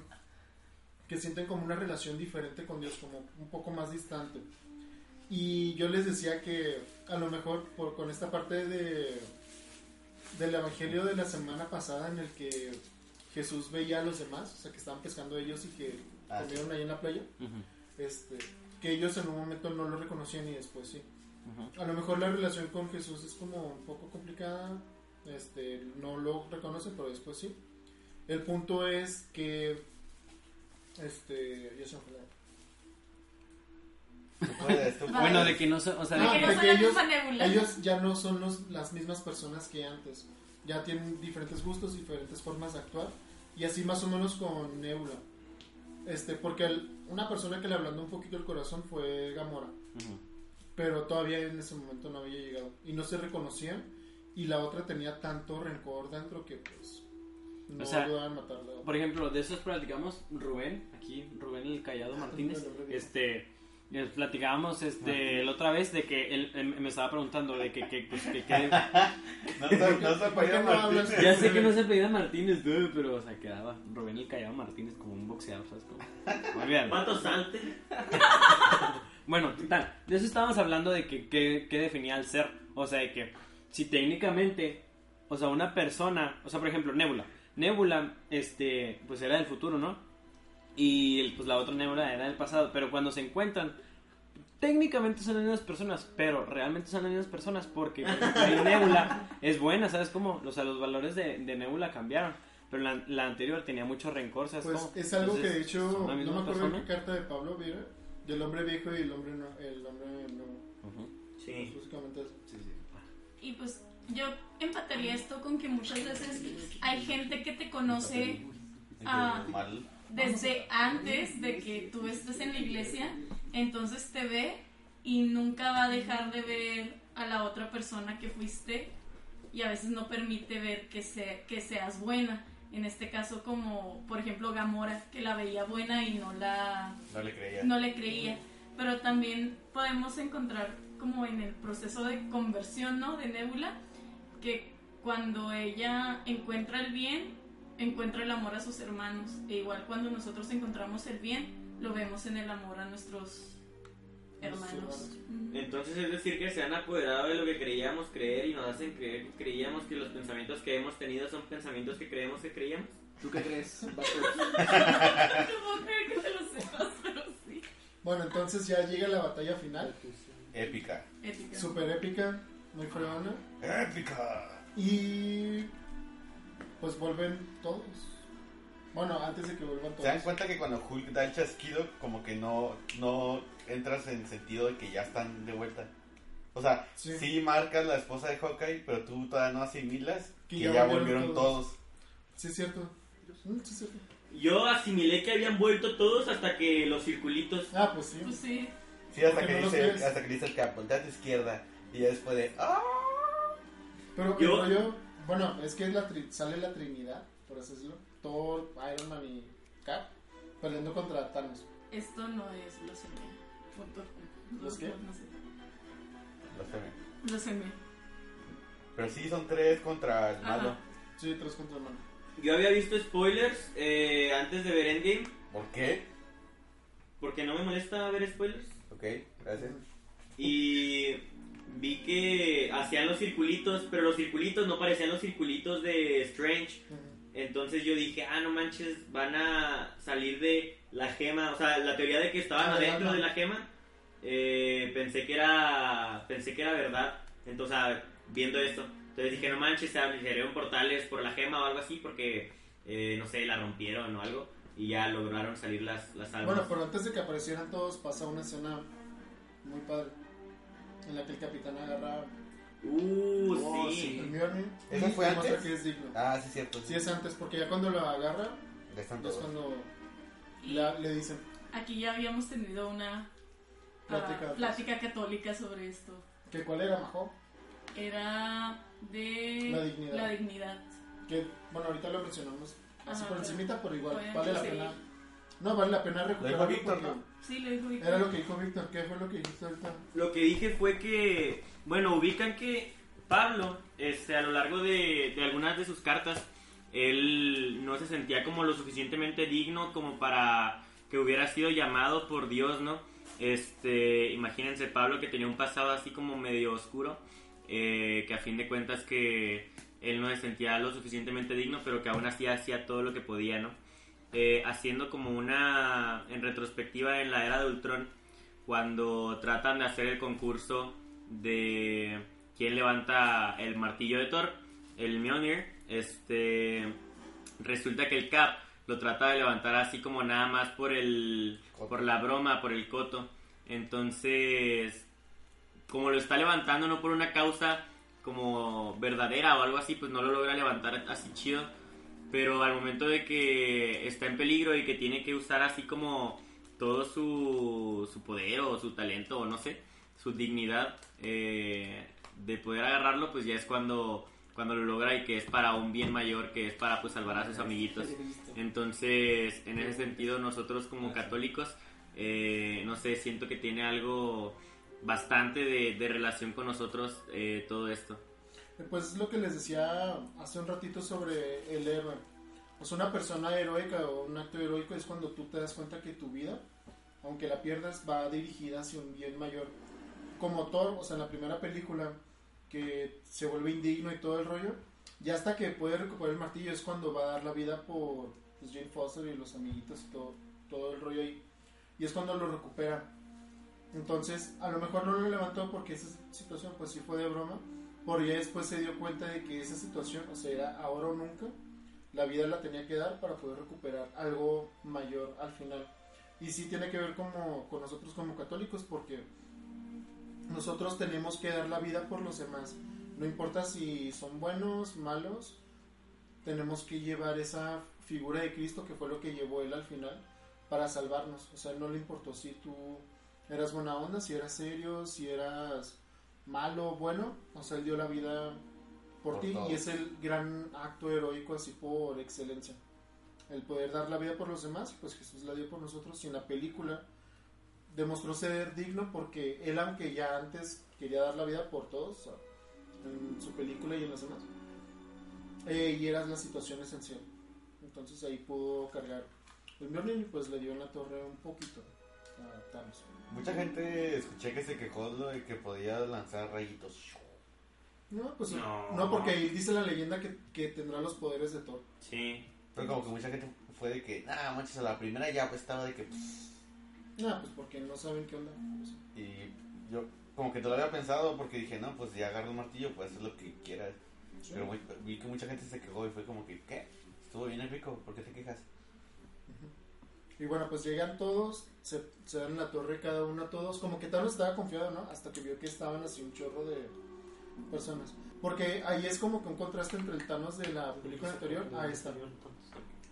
que sienten como una relación diferente con Dios, como un poco más distante. Y yo les decía que a lo mejor por, con esta parte de del evangelio de la semana pasada en el que Jesús veía a los demás, o sea que estaban pescando ellos y que Ah, sí. comieron ahí en la playa, este, que ellos en un momento no lo reconocían y después sí. A lo mejor la relación con Jesús es como un poco complicada, este, no lo reconocen, pero después sí. El punto es que, este, ya se me fue la- Bueno, de que no sé, o sea, de que de son que ellos, ellos ya no son los, las mismas personas que antes, ya tienen diferentes gustos, diferentes formas de actuar, y así más o menos con Nebula. Este, porque el- una persona que le ablandó un poquito el corazón fue Gamora. Pero todavía en ese momento no había llegado y no se reconocían y la otra tenía tanto rencor dentro que pues no O sea, en matarla. Por ejemplo, de esos platicamos Rubén, aquí Rubén el Callado Martínez, este eh, platicábamos este la otra vez de que él, él me estaba preguntando de que, que, pues, que- que- No se, no se ¿Por qué apellida? Martínez. ya sé que no se pedía Martínez, dude, pero o sea, quedaba Rubén el Callado Martínez como un boxeador, ¿sabes? Olvídalo. ¿Cuánto salte? Bueno, tal, de eso estábamos hablando de que, que, que definía el ser. O sea, de que si técnicamente, o sea, una persona, o sea, por ejemplo, Nebula. Nebula, este, pues era del futuro, ¿no? Y el- pues la otra Nebula era del pasado. Pero cuando se encuentran, técnicamente son las mismas personas, pero realmente son las mismas personas porque, ahí Nebula es buena, ¿sabes cómo? O sea, los valores de, de Nebula cambiaron. Pero la, la anterior tenía mucho rencor, ¿sabes Pues cómo? es algo que de hecho ¿son la no me acuerdo persona? qué carta de Pablo Viera del hombre viejo y el hombre no, el hombre nuevo. Sí. Pues, básicamente eso. Sí, sí. Y pues yo empataría esto con que muchas veces hay gente que te conoce ah, desde antes de que tú estés en la iglesia, entonces te ve y nunca va a dejar de ver a la otra persona que fuiste y a veces no permite ver que, se- que seas buena. En este caso como por ejemplo Gamora, que la veía buena y no la No le creía. no le creía. Pero también podemos encontrar como en el proceso de conversión, ¿no? De Nebula, que cuando ella encuentra el bien, encuentra el amor a sus hermanos. E igual cuando nosotros encontramos el bien, lo vemos en el amor a nuestros hermanos. Entonces es decir que se han apoderado de lo que creíamos creer y nos hacen creer que creíamos que los pensamientos que hemos tenido son pensamientos que creemos que creíamos. ¿Tú qué crees? No puedo creer que te lo sepas, pero sí. Bueno, entonces ya llega la batalla final, Épica. Ética. super épica, muy fregona Épica. y pues vuelven todos. Bueno, antes de que vuelvan ¿Se dan todos. cuenta que cuando Hulk da el chasquido, como que no, no entras en sentido de que ya están de vuelta? O sea, Sí. sí, marcas la esposa de Hawkeye, pero tú todavía no asimilas Que que, ya ya, volvieron todos. todos. Sí, es cierto. Mm, sí, es cierto. Yo asimilé que habían vuelto todos hasta que los circulitos... Ah, pues sí. Pues sí. Sí, hasta Porque que, no dice, hasta que dice el cap, voltea a tu izquierda. Y ya después de, ¡ah! Pero Yo- el rollo, bueno, es que es la tri- sale la Trinidad, por así decirlo. Thor, Iron Man y Cap peleando contra Thanos. Esto no es blasfemia. Punto. ¿Los qué? No sé. Lo sé. Blasfemia. Pero sí, son tres contra el malo. Ajá. Sí, tres contra el mano. Yo había visto spoilers eh, antes de ver Endgame, ¿Por qué? porque no me molesta ver spoilers. Ok, gracias. Y vi que hacían los circulitos, pero los circulitos no parecían los circulitos de Strange. Entonces yo dije, ah, no manches, van a salir de la gema. O sea, la teoría de que estaban Ah, adentro no. de la gema, eh, pensé que era pensé que era verdad. Entonces, viendo esto, entonces dije, no manches, se abrieron portales por la gema o algo así, porque, eh, no sé, la rompieron o algo. Y ya lograron salir las, las almas. Bueno, pero antes de que aparecieran todos pasa una escena muy padre en la que el capitán agarra Uh, Oh, sí. sí. Mjolnir y ¿Esa fue antes? que es digno. Ah, sí, cierto. Sí es antes, porque ya cuando lo agarra Ya están es todos. cuando la- le dicen aquí ya habíamos tenido una ah, Plática. plática católica sobre esto. que cuál era Majo, Era de La dignidad. la dignidad. que bueno ahorita lo mencionamos así Ajá, por encimita, pero igual vale la sí. pena. No, vale la pena recuperarlo Víctor, porque ¿no? Sí, lo dijo Víctor. era lo que dijo Víctor, ¿qué fue lo que dijiste ahorita? Lo que dije fue que, bueno, ubican que Pablo, este, a lo largo de, de algunas de sus cartas, él no se sentía como lo suficientemente digno como para que hubiera sido llamado por Dios, ¿no? Este, imagínense Pablo que tenía un pasado así como medio oscuro, eh, que a fin de cuentas que él no se sentía lo suficientemente digno, pero que aún así hacía todo lo que podía, ¿no? Eh, haciendo como una, en retrospectiva en la era de Ultron, cuando tratan de hacer el concurso de quién levanta el martillo de Thor, el Mjolnir, este resulta que el Cap lo trata de levantar así como nada más por el Coto. por la broma, por el coto. Entonces, como lo está levantando no por una causa como verdadera o algo así, pues no lo logra levantar así chido. Pero al momento de que está en peligro y que tiene que usar así como todo su, su poder o su talento o no sé, su dignidad eh, de poder agarrarlo, pues ya es cuando, cuando lo logra y que es para un bien mayor, que es para pues salvar a sus amiguitos. Entonces, en ese sentido, nosotros como católicos, eh, no sé, siento que tiene algo bastante de, de relación con nosotros eh, todo esto. Pues es lo que les decía hace un ratito sobre el héroe. Pues una persona heroica o un acto heroico es cuando tú te das cuenta que tu vida, aunque la pierdas, va dirigida hacia un bien mayor. Como Thor, o sea, en la primera película, que se vuelve indigno y todo el rollo, ya hasta que puede recuperar el martillo es cuando va a dar la vida por pues, Jane Foster y los amiguitos y todo, todo el rollo ahí. Y es cuando lo recupera. Entonces, a lo mejor no lo levantó porque esa situación pues sí fue de broma, porque después se dio cuenta de que esa situación, o sea, era ahora o nunca, la vida la tenía que dar para poder recuperar algo mayor al final. Y sí tiene que ver como, con nosotros como católicos porque nosotros tenemos que dar la vida por los demás. No importa si son buenos, malos, tenemos que llevar esa figura de Cristo que fue lo que llevó él al final para salvarnos. O sea, no le importó si tú eras buena onda, si eras serio, si eras malo, bueno, o sea, él dio la vida por, Por ti y es el gran acto heroico así por excelencia. El poder dar la vida por los demás, pues Jesús la dio por nosotros y en la película demostró ser digno porque él, aunque ya antes quería dar la vida por todos, o en su película y en las demás, eh, y era la situación esencial. Entonces ahí pudo cargar el Mjolnir y pues le dio en la torre un poquito a Thanos. Mucha gente escuché que se quejó de que podía lanzar rayitos. No, pues No. no, porque ahí dice la leyenda que, que tendrá los poderes de Thor. Sí. Pero como que mucha gente fue de que, nah, manches, a la primera ya pues estaba de que, pues, No, pues porque no saben qué onda. pues. y yo como que te lo había pensado porque dije, no, pues ya agarro un martillo, pues hacer lo que quiera. Sí. Pero muy- vi que mucha gente se quejó y fue como que, ¿qué? Estuvo bien épico, ¿por qué te quejas? Y bueno, pues llegan todos, se, se dan la torre cada uno a todos. Como que Thanos estaba confiado, ¿no? Hasta que vio que estaban así un chorro de personas. Porque ahí es como que un contraste entre el Thanos de la película anterior a esta.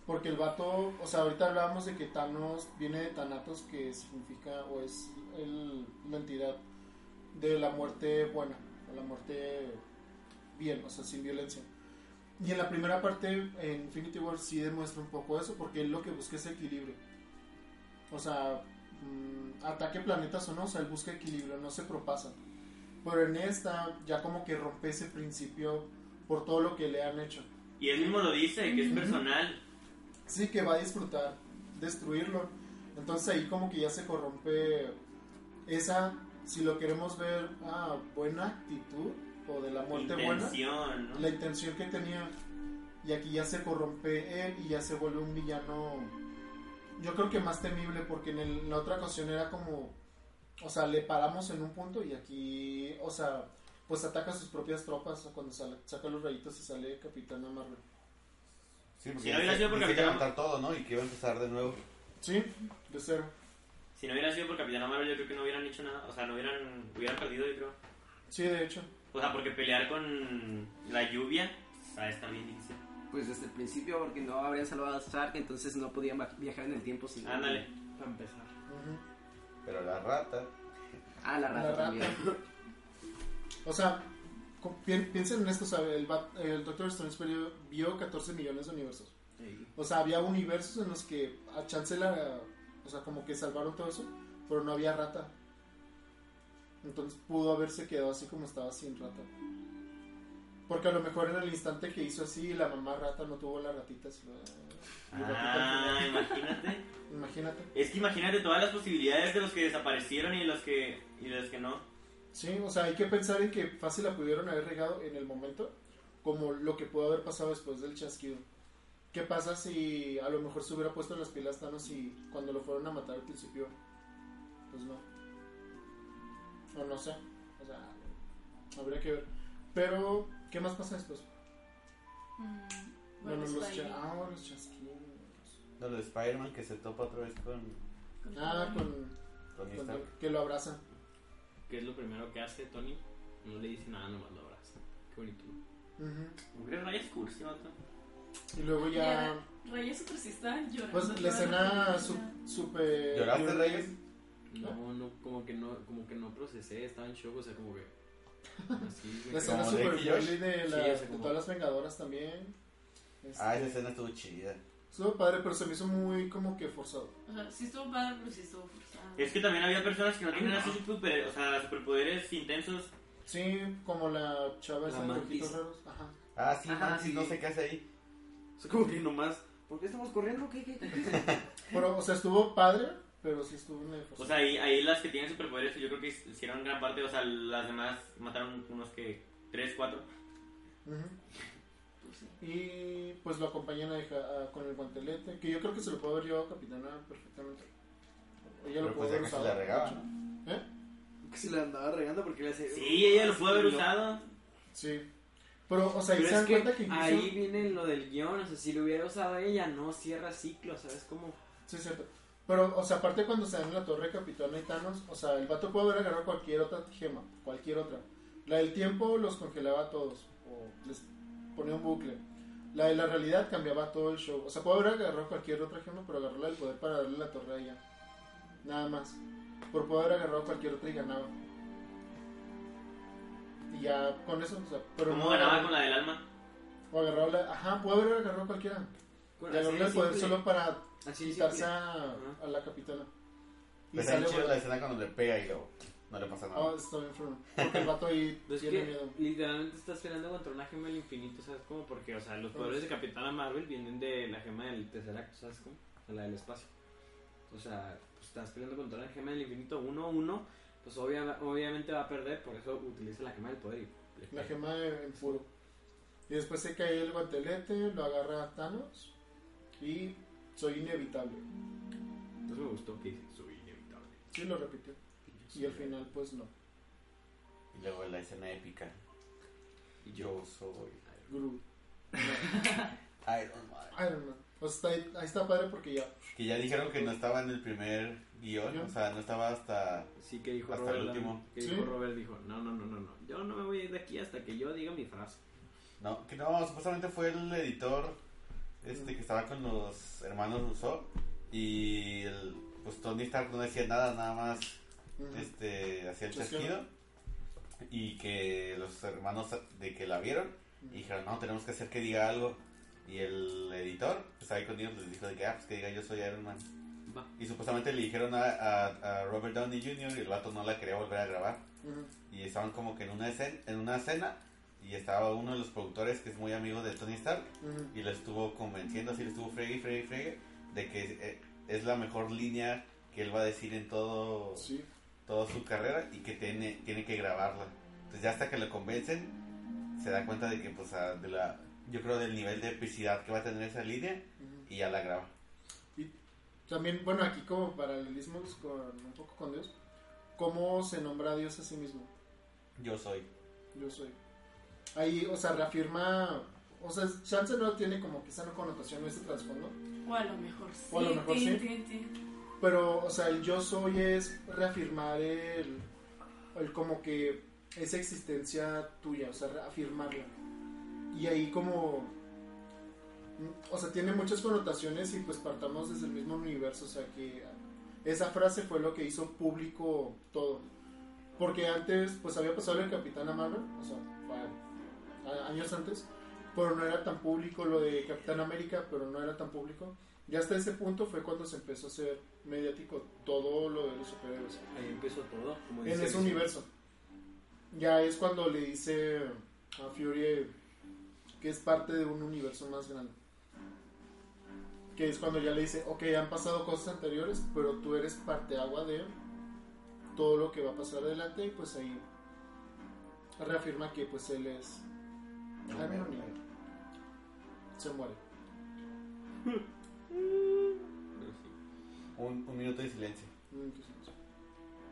Porque el vato, o sea, ahorita hablábamos de que Thanos viene de Thanatos, que significa o es el- la entidad de la muerte buena, o la muerte bien, o sea, sin violencia. Y en la primera parte, en Infinity War, sí demuestra un poco eso, porque él lo que busca es equilibrio. O sea, mm, ataque planetas o no, o sea, él busca equilibrio, no se propasa. Pero en esta, ya como que rompe ese principio por todo lo que le han hecho. Y él mismo lo dice, que es personal. Sí, que va a disfrutar destruirlo. Entonces ahí como que ya se corrompe esa si lo queremos ver a buena actitud o de la muerte buena, Intención, ¿no? la intención que tenía. Y aquí ya se corrompe él y ya se vuelve un villano. Yo creo que más temible porque en, el- en la otra ocasión era como. O sea, le paramos en un punto y aquí. O sea, pues ataca a sus propias tropas cuando sale- saca los rayitos y sale Capitana Marvel. Sí, porque Si no hubiera sido por dice que Capitán- iba a matar todo, ¿no? Y que iba a empezar de nuevo. Sí, de cero. Si no hubiera sido por Capitana Marvel, yo creo que no hubieran hecho nada. O sea, no hubieran, hubieran perdido, yo creo. Sí, de hecho. O sea, porque pelear con la lluvia, o sea, está bien difícil. Pues desde el principio, porque no habrían salvado a Stark, entonces no podían viajar en el tiempo sin. Ándale. Para empezar. Pero la rata. Ah, la rata La rata. también. O sea, pi- piensen en esto, ¿sabe? El, Bat- el Doctor Strange vio- vio 14 millones de universos. Sí. O sea, había universos en los que a chance la... O sea, como que salvaron todo eso, pero no había rata. Entonces pudo haberse quedado así como estaba sin rata. Porque a lo mejor en el instante que hizo así, la mamá rata no tuvo la- ratita al Ah, imagínate. Imagínate. Es que imagínate todas las posibilidades de los que desaparecieron y de los que, y de los que no. Sí, o sea, hay que pensar en que fácil la pudieron haber regado en el momento, como lo que pudo haber pasado después del chasquido. ¿Qué pasa si a lo mejor se hubiera puesto las pilas Thanos y cuando lo fueron a matar al principio, pues no? O no sé, o sea, habría que ver. Pero, ¿qué más pasa después? Mm, Bueno, bueno, los, cha- ah, los chasquidos. No, lo de Spider-Man que se topa otra vez con con Ah, con, Tony con- Stark. que lo abrazan. ¿Qué es lo primero que hace Tony? No le dice nada, nomás lo abraza. Qué bonito. ¿no? ¿Crees rayas cursi, vato? Y luego ya, Reyes estaban llorando. pues la escena super... ¿Lloraste, Reyes? No, no, como que no, como que no procesé, estaba en shock, o sea, como que. La escena super friendly de, la- Sí, o sea, de como- todas las vengadoras también. Este, Ah, esa escena estuvo chida. Estuvo padre, pero se me hizo muy como que forzado. O sea, sí estuvo padre, pero sí estuvo forzado. Es que también había personas que no tenían así super, o sea, superpoderes intensos. Sí, como la chava esa de ojitos raros. Ajá. Ah, sí, Ajá, Mantis, sí. no sé qué hace ahí. O sea, como que nomás. ¿Por qué estamos corriendo? ¿Qué, qué, qué? Pero, o sea, estuvo padre, pero sí estuvo medio O forzado. sea, ahí, ahí las que tienen superpoderes, pues yo creo que hicieron gran parte, o sea, las demás mataron unos que, tres, cuatro. Ujú. Pues sí. Y pues lo acompañan a a- con el guantelete, que yo creo que se lo puede haber llevado Capitana perfectamente. Ella Pero lo pues puede ya haber que se usado. la. ¿Eh? Que se le andaba regando porque le hace. Sí, ella lo pudo haber usado. Sí. Pero, o sea, ahí Pero se dan cuenta que incluso... ahí viene lo del guion, o sea, si lo hubiera usado ella, no cierra ciclo, ¿sabes cómo? Sí, cierto. Pero, o sea, aparte cuando se dan en la torre Capitana y Thanos, o sea, el vato puede haber agarrado cualquier otra gema, cualquier otra. La del tiempo los congelaba a todos, o les ponía un bucle. La de la realidad cambiaba todo el show. O sea, puede haber agarrado cualquier otra gema, pero agarró la del poder para darle la torre a ella. Nada más. Pero puede haber agarrado cualquier otra y ganaba. Y ya con eso, o sea, pero ¿Cómo no ganaba con la del alma? O agarró la. Ajá, puede haber agarrado cualquiera. Y agarró el poder solo para Así quitarse a, a la capitana. Y Pues sale ahí chida la escena cuando le pega y luego no le pasa nada. Ah, está bien. Porque el vato ahí Pues tiene que miedo. literalmente estás peleando contra una gema del infinito, ¿sabes cómo? Porque, o sea, los poderes de Capitana Marvel vienen de la gema del tercer acto, ¿sabes cómo? O sea, la del espacio. O sea, pues, estás peleando contra una gema del infinito 1-1, pues obvia- obviamente va a perder, por eso utiliza la gema del poder y La gema en puro. Y después se cae el guantelete, lo agarra Thanos. Y soy inevitable. Entonces me gustó que dice, soy inevitable. Sí, lo repitió. Y al final, pues no. Y luego la escena épica. Yo soy Groot. Iron Man. Iron Man. O sea, está ahí, ahí está padre porque ya. Que ya dijeron que no estaba en el primer guion, o sea, no estaba hasta... Sí que dijo Hasta Robert. el último. Que Sí. dijo Robert, dijo, no, no, no, no, no, yo no me voy a ir de aquí hasta que yo diga mi frase. No, que no, supuestamente fue el editor este que estaba con los hermanos Rousseau y el, pues Tony Stark no decía nada, nada más este hacía el Chasquido. chasquido y que los hermanos de que la vieron y dijeron, no, tenemos que hacer que diga algo y el editor, pues ahí con ellos les dijo de que, ah, pues que diga yo soy Iron Man Va. y supuestamente le dijeron a, a- a Robert Downey Jr. y el vato no la quería volver a grabar Ujú. y estaban como que en una escena, en una cena y estaba uno de los productores que es muy amigo de Tony Stark y le estuvo convenciendo, así le estuvo fregue, fregue, fregue, de que eh, es la mejor línea que él va a decir en todo, Sí. toda su carrera y que tiene, tiene que grabarla. Entonces ya hasta que lo convencen, se da cuenta de que, pues, ah, de la, yo creo del nivel de epicidad que va a tener esa línea y ya la graba. También, bueno, aquí como paralelismos con un poco con Dios, ¿cómo se nombra a Dios a sí mismo? Yo soy. Yo soy. Ahí, o sea, reafirma, o sea, chance no tiene como que esa connotación o ese trasfondo, O a lo mejor sí. O a lo mejor sí. pero, o sea, el yo soy es reafirmar el, el como que esa existencia tuya, o sea, reafirmarla. Y ahí como, o sea, tiene muchas connotaciones y pues partamos desde el mismo universo, o sea, que esa frase fue lo que hizo público todo. Porque antes, pues había pasado el Capitán Marvel, o sea, años antes, pero no era tan público lo de Capitán América, pero no era tan público. Y hasta ese punto fue cuando se empezó a hacer mediático todo lo de los superhéroes Ahí empezó todo. Como en dice ese Vision. universo. Ya es cuando le dice a Fury que es parte de un universo más grande. Que es cuando ya le dice, ok, han pasado cosas anteriores, pero tú eres parte agua de todo lo que va a pasar adelante y pues ahí reafirma que pues él es Iron Man y se muere. Un, un minuto de silencio.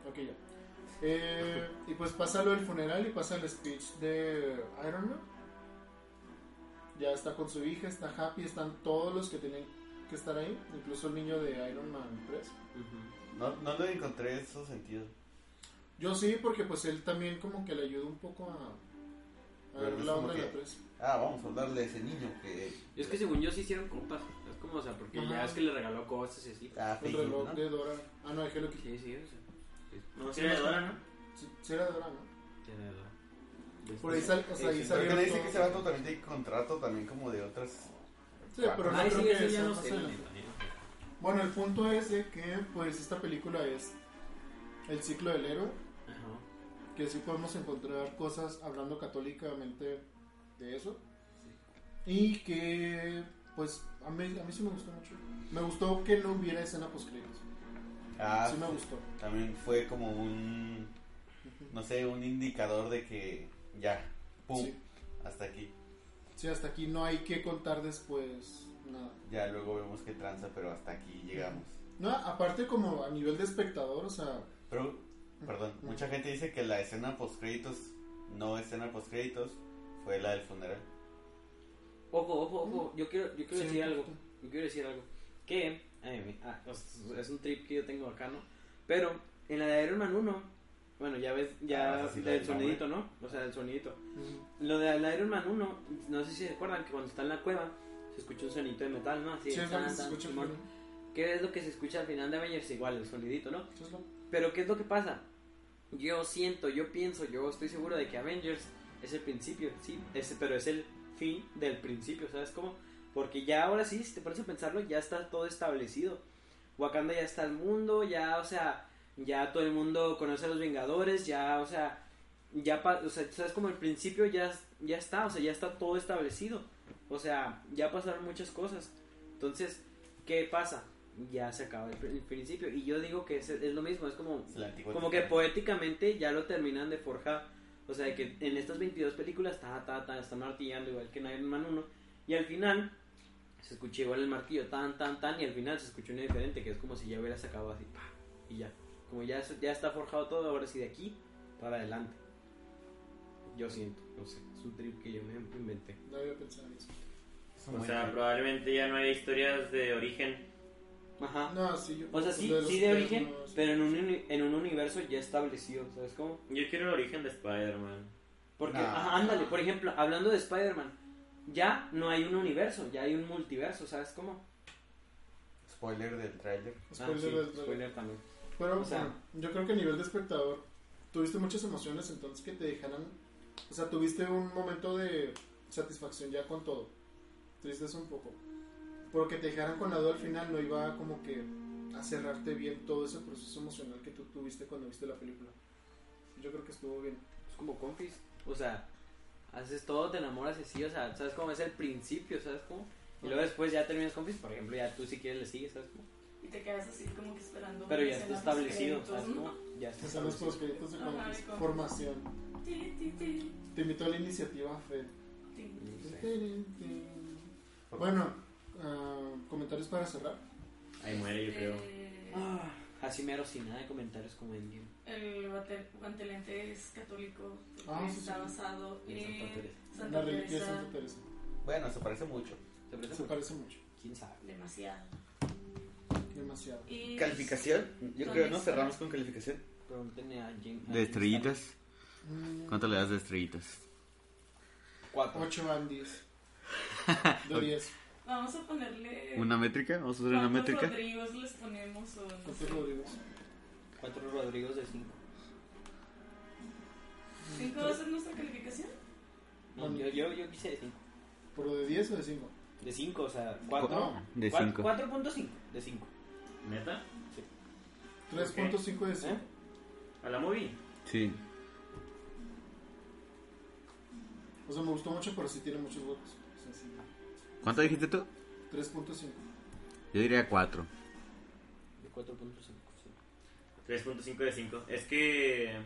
Ok, ya. Eh, y pues pasa lo del funeral y pasa el speech de Iron Man. Ya está con su hija, está happy, están todos los que tienen que estar ahí, incluso el niño de Iron Man 3. Ujú. No, no le encontré esos sentidos. Yo sí, porque pues él también como que le ayudó un poco a, Ah, vamos a hablarle de ese niño que... Y es que según yo sí hicieron compas. Es como, o sea, porque Ajá. ya es que le regaló cosas y así. Ah, El Facebook, reloj ¿no? de Dora. Ah, no, de Hello Kitty. Sí, sí, o sea. sí. No, sí era de Dora, ¿no? Sí, sí era de Dora, ¿no? Tiene razón. Por ahí, sal, o sea, ahí. Pero que salieron le dice que ese vato también tiene contrato también como de otras... Sí, pero no Ay, creo sí, que eso no sé. Bueno, el punto es de que pues esta película es el ciclo del héroe. Que sí podemos encontrar cosas hablando católicamente de eso. Y que pues a mí, a mí sí me gustó mucho. Me gustó que no hubiera escena post créditos. Ah, Sí me gustó. También fue como un... No sé, un indicador de que ya, pum, Sí. hasta aquí. Sí, hasta aquí no hay que contar después nada. Ya luego vemos que tranza, pero hasta aquí llegamos. No, aparte como a nivel de espectador, o sea, Pero, perdón, mucha gente dice que la escena post créditos, no escena post créditos, fue la del funeral. Ojo, ojo, ojo. Yo quiero, yo quiero Sí, decir algo. Yo quiero decir algo. Que, ay, mi- ah, es un trip que yo tengo acá, ¿no? Pero en la de Iron Man 1, bueno, ya ves, ya Ah, sí del nombre. sonidito, ¿no? O sea, del sonidito. Lo de la Iron Man 1, no sé si se acuerdan que cuando está en la cueva se escucha un sonidito de metal, ¿no? Así, sí, tan, se tan, escucha final. ¿Qué es lo que se escucha al final de Avengers? Igual, el sonidito, ¿no? Pero ¿qué es lo que pasa? Yo siento, yo pienso, yo estoy seguro de que Avengers es el principio, sí, es, pero es el fin del principio, ¿sabes cómo? Porque ya ahora sí, si te pones a pensarlo, ya está todo establecido. Wakanda ya está el mundo, ya, o sea, ya todo el mundo conoce a los Vengadores, ya, o sea, ya, pa- o sea, ¿sabes como el principio ya, ya está, o sea, ya está todo establecido. O sea, ya pasaron muchas cosas. Entonces, ¿qué pasa? Ya se acaba el, pr- el principio. Y yo digo que es, es lo mismo, es como, como que poéticamente ya lo terminan de forjar. O sea, que en estas 22 películas ta, ta, ta, están martillando igual que en Iron Man 1. Y al final se escucha igual el martillo, tan, tan, tan. Y al final se escucha uno diferente, que es como si ya hubiera sacado así, pa, y ya. Como ya, ya está forjado todo, ahora sí de aquí para adelante. Yo siento, no sé, es un trip que yo me inventé. No había pensado en eso. O sea, probablemente ya no haya historias de origen. Ajá. No, sí, yo O sea, creo que sí, sí de origen, pero en un, uni- en un universo ya establecido, ¿sabes cómo? Yo quiero el origen de Spider-Man. Porque, Nah. ajá, ándale, por ejemplo, hablando de Spider-Man, ya no hay un universo, ya hay un multiverso, ¿sabes cómo? Spoiler del trailer. Spoiler ah, sí, del trailer. spoiler también. Pero O sea- bueno, yo creo que a nivel de espectador tuviste muchas emociones entonces que te dejaran, o sea, tuviste un momento de satisfacción ya con todo. Tristes un poco. Porque te dejaran con la duda al final no iba como que a cerrarte bien todo ese proceso emocional que tú tuviste cuando viste la película. Yo creo que estuvo bien. Es como confis, o sea, haces todo, te enamoras y sí, o sea, ¿sabes cómo es el principio, ¿sabes cómo? Y luego después ya terminas confis, por ejemplo, ya tú si quieres le sigues, ¿sabes cómo? y te quedas así como que esperando. Pero ya está establecido, ¿sabes? ¿no? cómo? Ya está Están los proscritos de formación. Te invito a la iniciativa FED. Bueno, ah, comentarios para cerrar. Ahí muere, yo creo. Eh, Ah, así mero, sin nada de comentarios como en Game. El guante- guantelete es católico, Ah, sí, está sí. basado En en Santa Teresa. Santa La reliquia de. Santa Teresa. Bueno, se parece mucho. ¿Te parece? Se parece mucho. ¿Quién sabe? Demasiado. Demasiado. Y ¿Calificación? Yo ¿Dónde creo, ¿no? Cerramos con calificación. Pregúntenle a Jim. De estrellitas. Mm, ¿Cuánto le das de estrellitas? Stanley. Cuatro. 8 van 10. De 10. Vamos a ponerle. ¿Una métrica? ¿Vamos a hacer una ¿cuántos métrica? Rodrigos les ponemos o no ¿Cuántos sé? Rodrigos? Cuatro Rodrigos de cinco. ¿Cinco va a ser nuestra calificación? No, yo, yo, yo quise de cinco. ¿Por lo de 10 o de 5? De cinco, o sea, cuatro. No, De Cua- 5. 4.5 de 5. ¿Neta? 3.5 de 5. ¿Eh? ¿A la movie? Sí. O sea, me gustó mucho, pero sí tiene muchos votos. ¿Cuánto dijiste tú? 3.5. Yo diría 4. De 4.5. sí. 3.5 de 5. Es que.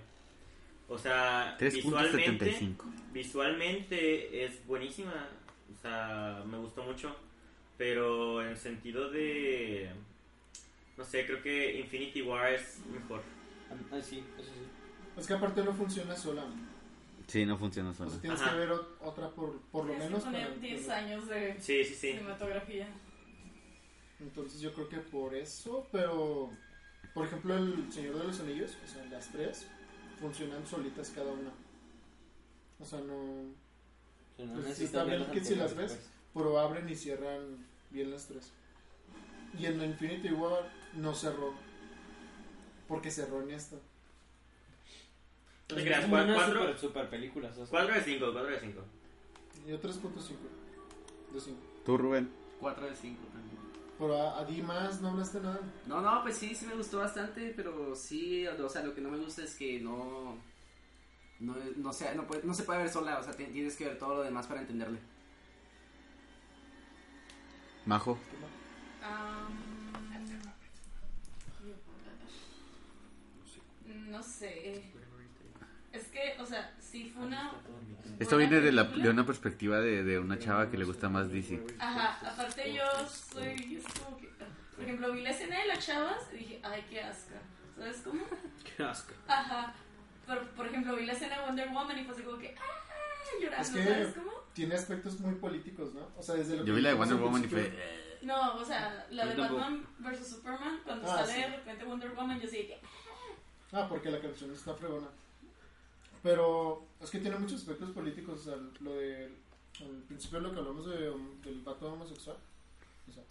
O sea, visualmente. 3.75. Visualmente es buenísima. O sea, me gustó mucho. Pero en sentido de. No sé, creo que Infinity War es mejor. Ah, sí, eso sí. Es que aparte no funciona sola. Sí, no funciona O sola. sea, tienes Ajá. que ver ot- otra por, por lo Tienes menos. que poner para- 10 años de Sí, sí, sí. cinematografía. Entonces yo creo que por eso, pero por ejemplo el Señor de los Anillos, o sea, las tres funcionan solitas cada una. O sea, no, sea, no Pues está ver bien que si las ves, pero abren y cierran bien las tres. Y en Infinity War no cerró, porque cerró en esta. No te pues. creas, Es como una 4 super, super película. o sea, de 5, 4 de 5. Y yo 3.5 de 5. ¿Tú, Rubén? 4 de 5 también. Pero a, a Dimas no hablaste nada. No, no, pues sí, sí me gustó bastante, pero sí, o sea, lo que no me gusta es que no. No, no, sea, no, puede- no se puede ver sola, o sea, tienes que ver todo lo demás para entenderle. Majo. Am, no sé. Es que, o sea, sí fue una. Esto viene de, la, de una perspectiva de, de una chava que le gusta más DC. Ajá, aparte yo soy. Es como que. Por ejemplo, vi la escena de las chavas y dije, ay, qué asca. ¿Sabes cómo? Qué asco. Aja. Por, por ejemplo, vi la escena de Wonder Woman y fue así como que. ¡Ah! Llorando, Es que- ¿sabes cómo? Tiene aspectos muy políticos, ¿no? O sea, desde lo Yo vi la de Wonder Woman y fue... No, o sea, la de Yo. Batman vs Superman, cuando Ah, sale sí. de repente Wonder Woman, yo sí que. Ah, porque la canción está fregona. Pero es que tiene muchos aspectos políticos. O sea, lo de. Al principio lo que hablamos de, um, del vato homosexual. O sea,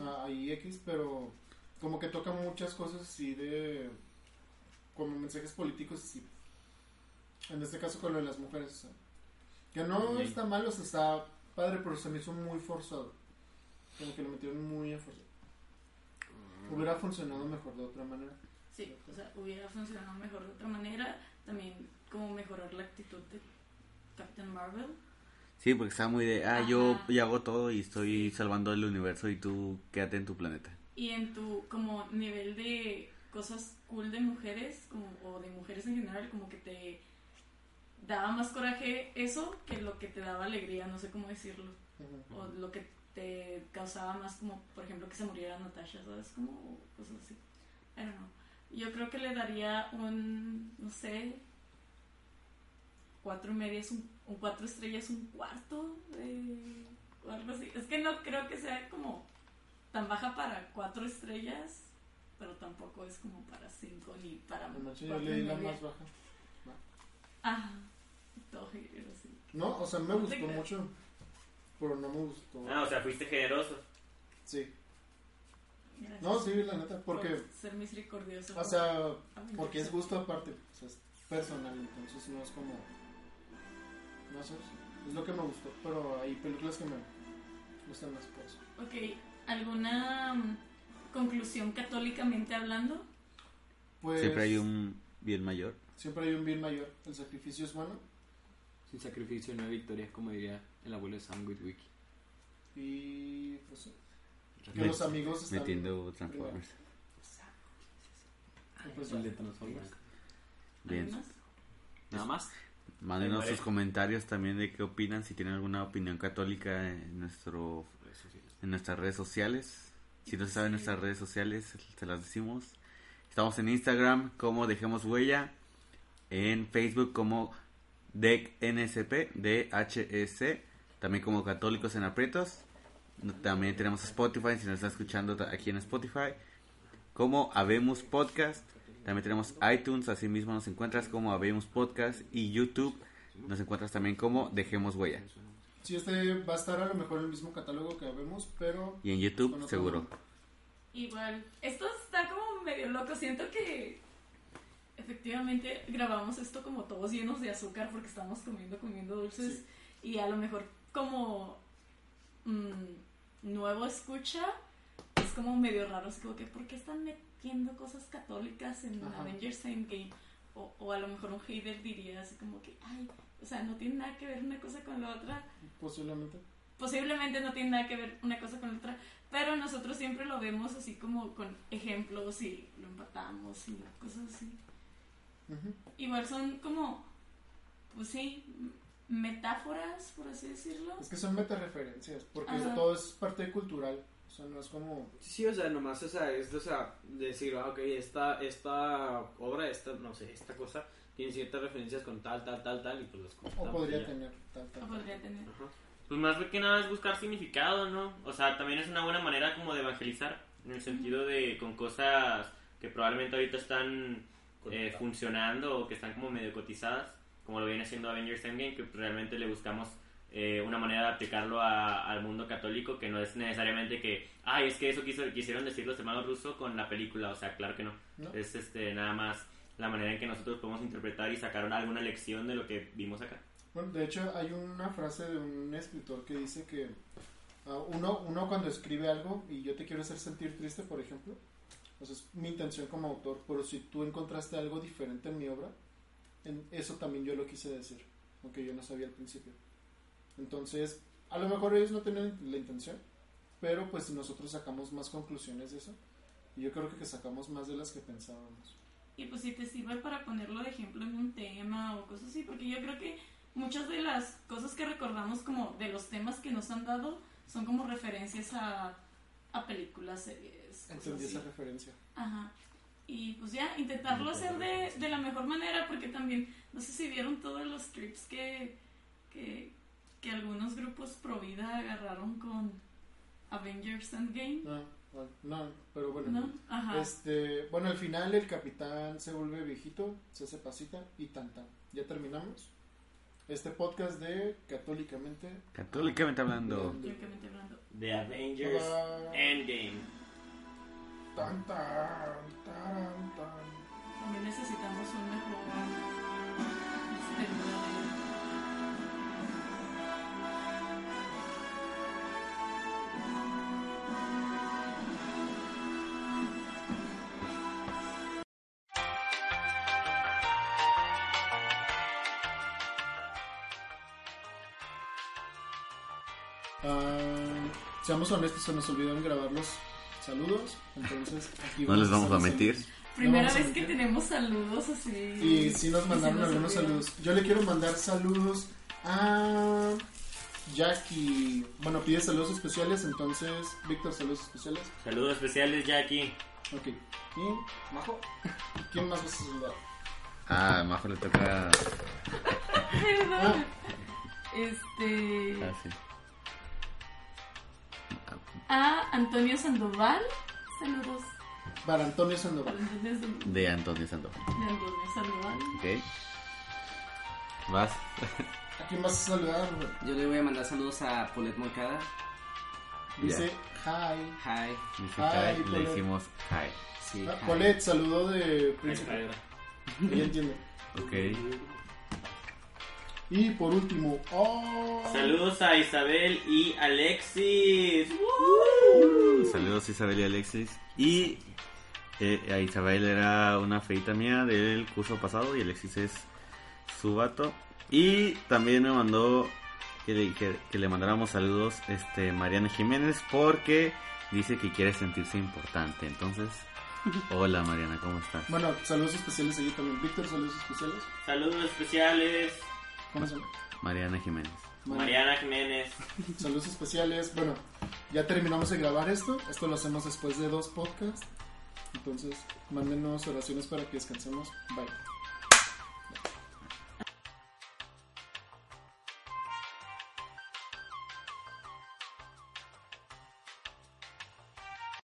ah, ahí X, pero como que toca muchas cosas así de. como mensajes políticos así. En este caso con lo de las mujeres. o sea, que no Sí. está mal, o sea, está padre, pero se me hizo muy forzado. Como que lo metieron muy a fuerza. Hubiera funcionado mejor de otra manera. Sí, o sea, hubiera funcionado mejor de otra manera. También, como mejorar la actitud de Captain Marvel. Sí, porque estaba muy de... Ah, yo, Ajá. yo hago todo y estoy salvando el universo y tú quédate en tu planeta. Y en tu, como, nivel de cosas cool de mujeres, como, o de mujeres en general, como que te daba más coraje eso que lo que te daba alegría, no sé cómo decirlo. O lo que te causaba más como, por ejemplo, que se muriera Natasha, ¿sabes? Como cosas así. I don't know. Yo creo que le daría un, no sé, cuatro y media, es un, un cuatro estrellas, un cuarto, de, o algo así. Es que no creo que sea como tan baja para cuatro estrellas, pero tampoco es como para cinco ni para No manches, yo leí la más baja. Ajá, todo hater, así. No, o sea, me No gustó mucho. Pero no me gustó. Ah, o sea, fuiste generoso. Sí. Gracias No, sí, la neta. Porque, por ser misericordioso. o sea, porque es gusto aparte. O sea, es personal. Entonces no es como. No sé. Es lo que me gustó. Pero hay películas que me gustan más por eso. Ok, ¿alguna mm, conclusión católicamente hablando? Pues. Siempre hay un bien mayor. Siempre hay un bien mayor. El sacrificio es bueno. Sin sacrificio no hay victoria, como diría el abuelo de Sam Witwick. Y. Pues sí. Que los amigos están... Metiendo Transformers. Pues, El de Transformers. Bien. Nada más. Mándenos sus comentarios también de qué opinan, si tienen alguna opinión católica en nuestro en nuestras redes sociales. Si no se saben nuestras redes sociales, se las decimos. Estamos en Instagram como Dejemos Huella, en Facebook como DECNSP, DHS, también como Católicos en Aprietos. También tenemos Spotify, si nos está escuchando aquí en Spotify, como Habemos Podcast. También tenemos iTunes, así mismo nos encuentras como Habemos Podcast y YouTube. Nos encuentras también como Dejemos Huella. Sí, este va a estar a lo mejor en el mismo catálogo que vemos, pero Y en YouTube, seguro. Igual, esto está como medio loco. Siento que efectivamente grabamos esto como todos llenos de azúcar porque estamos comiendo, comiendo dulces. Y a lo mejor como mm, nuevo escucha, es como medio raro. Es como que, ¿por qué están metiendo cosas católicas en Ajá. Avengers Endgame? O, o a lo mejor un hater diría así como que, ay, o sea, no tiene nada que ver una cosa con la otra posiblemente. posiblemente no tiene nada que ver una cosa con la otra, pero nosotros siempre lo vemos así como con ejemplos y lo empatamos y cosas así. Igual son como, pues sí, metáforas, por así decirlo. Es que son metareferencias, porque Ajá. todo es parte cultural. O sea, no es como... Sí, o sea, nomás, o sea, es, o sea, decir, ah, ok, esta, esta obra, esta, no sé, esta cosa, tiene ciertas referencias con tal, tal, tal, tal, y pues las O conectamos podría tener tal, tal, O tal. podría tener. Ajá. Pues más que nada es buscar significado, ¿no? O sea, también es una buena manera como de evangelizar, en el sentido de con cosas que probablemente ahorita están eh, funcionando o que están como medio cotizadas, como lo viene haciendo Avengers Endgame, que realmente le buscamos eh, una manera de aplicarlo a- al mundo católico, que no es necesariamente que, ay, es que eso quiso, quisieron decir los hermanos rusos con la película, o sea, claro que no. ¿no? Es este nada más la manera en que nosotros podemos interpretar y sacar alguna lección de lo que vimos acá. Bueno, de hecho, hay una frase de un escritor que dice que ah, uno, uno cuando escribe algo y yo te quiero hacer sentir triste, por ejemplo, pues es mi intención como autor, pero si tú encontraste algo diferente en mi obra, en eso también yo lo quise decir, aunque yo no sabía al principio. Entonces, a lo mejor ellos no tienen la intención, pero pues nosotros sacamos más conclusiones de eso. Y yo creo que sacamos más de las que pensábamos. Y pues si te sirve para ponerlo de ejemplo en un tema o cosas así, porque yo creo que muchas de las cosas que recordamos como de los temas que nos han dado son como referencias a, a películas, series. Entendí esa referencia. Ajá. Y pues ya, intentarlo hacer de, de la mejor manera, porque también, no sé si vieron todos los clips que, que, que algunos grupos pro vida agarraron con Avengers Endgame, No, no, pero bueno. ¿no? Ajá. Este, bueno, al final el capitán se vuelve viejito, se hace pasita y tan tan. Ya terminamos. Este podcast de Católicamente. Católicamente hablando. Teóricamente hablando. De Avengers. Endgame. Tan tan, tan. También necesitamos un mejor Ah, seamos honestos, se nos olvidaron grabar los saludos. Entonces, aquí No les vamos a mentir. Primera vez que tenemos saludos así. Y sí nos mandaron algunos saludos. Yo le quiero mandar saludos a Jackie. Bueno, pide saludos especiales, entonces, Víctor, saludos especiales. Saludos especiales, Jackie. Ok. ¿Y Majo? ¿Quién más vas a saludar? Ah, Majo le toca. Perdón. Este. Ah, sí. A Antonio Sandoval. Saludos. Para Antonio Sandoval. De De Antonio Sandoval. Antonio Sandoval. Ok. Vas. ¿A quién vas a saludar? Yo le voy a mandar saludos a Polet Moncada. Dice hi. Hi. Dice hi, le decimos hi. Sí, Ah, hi. Polet, saludo de Príncipe. Ella entiende. Ok. Y por último, oh, Saludos a Isabel y Alexis. Saludos Isabel y Alexis. Y eh, a Isabel era una feita mía del curso pasado y Alexis es su vato. Y también me mandó que le, que, que le mandáramos saludos este Mariana Jiménez porque dice que quiere sentirse importante. Entonces, hola Mariana, ¿cómo estás? Bueno, saludos especiales allí también. Víctor, saludos especiales. Saludos especiales, ¿Cómo se llama? Mariana Jiménez. Mariana Jiménez. Saludos especiales. Bueno, ya terminamos de grabar esto. Esto lo hacemos después de dos podcasts. Entonces, mándenos oraciones para que descansemos. Bye.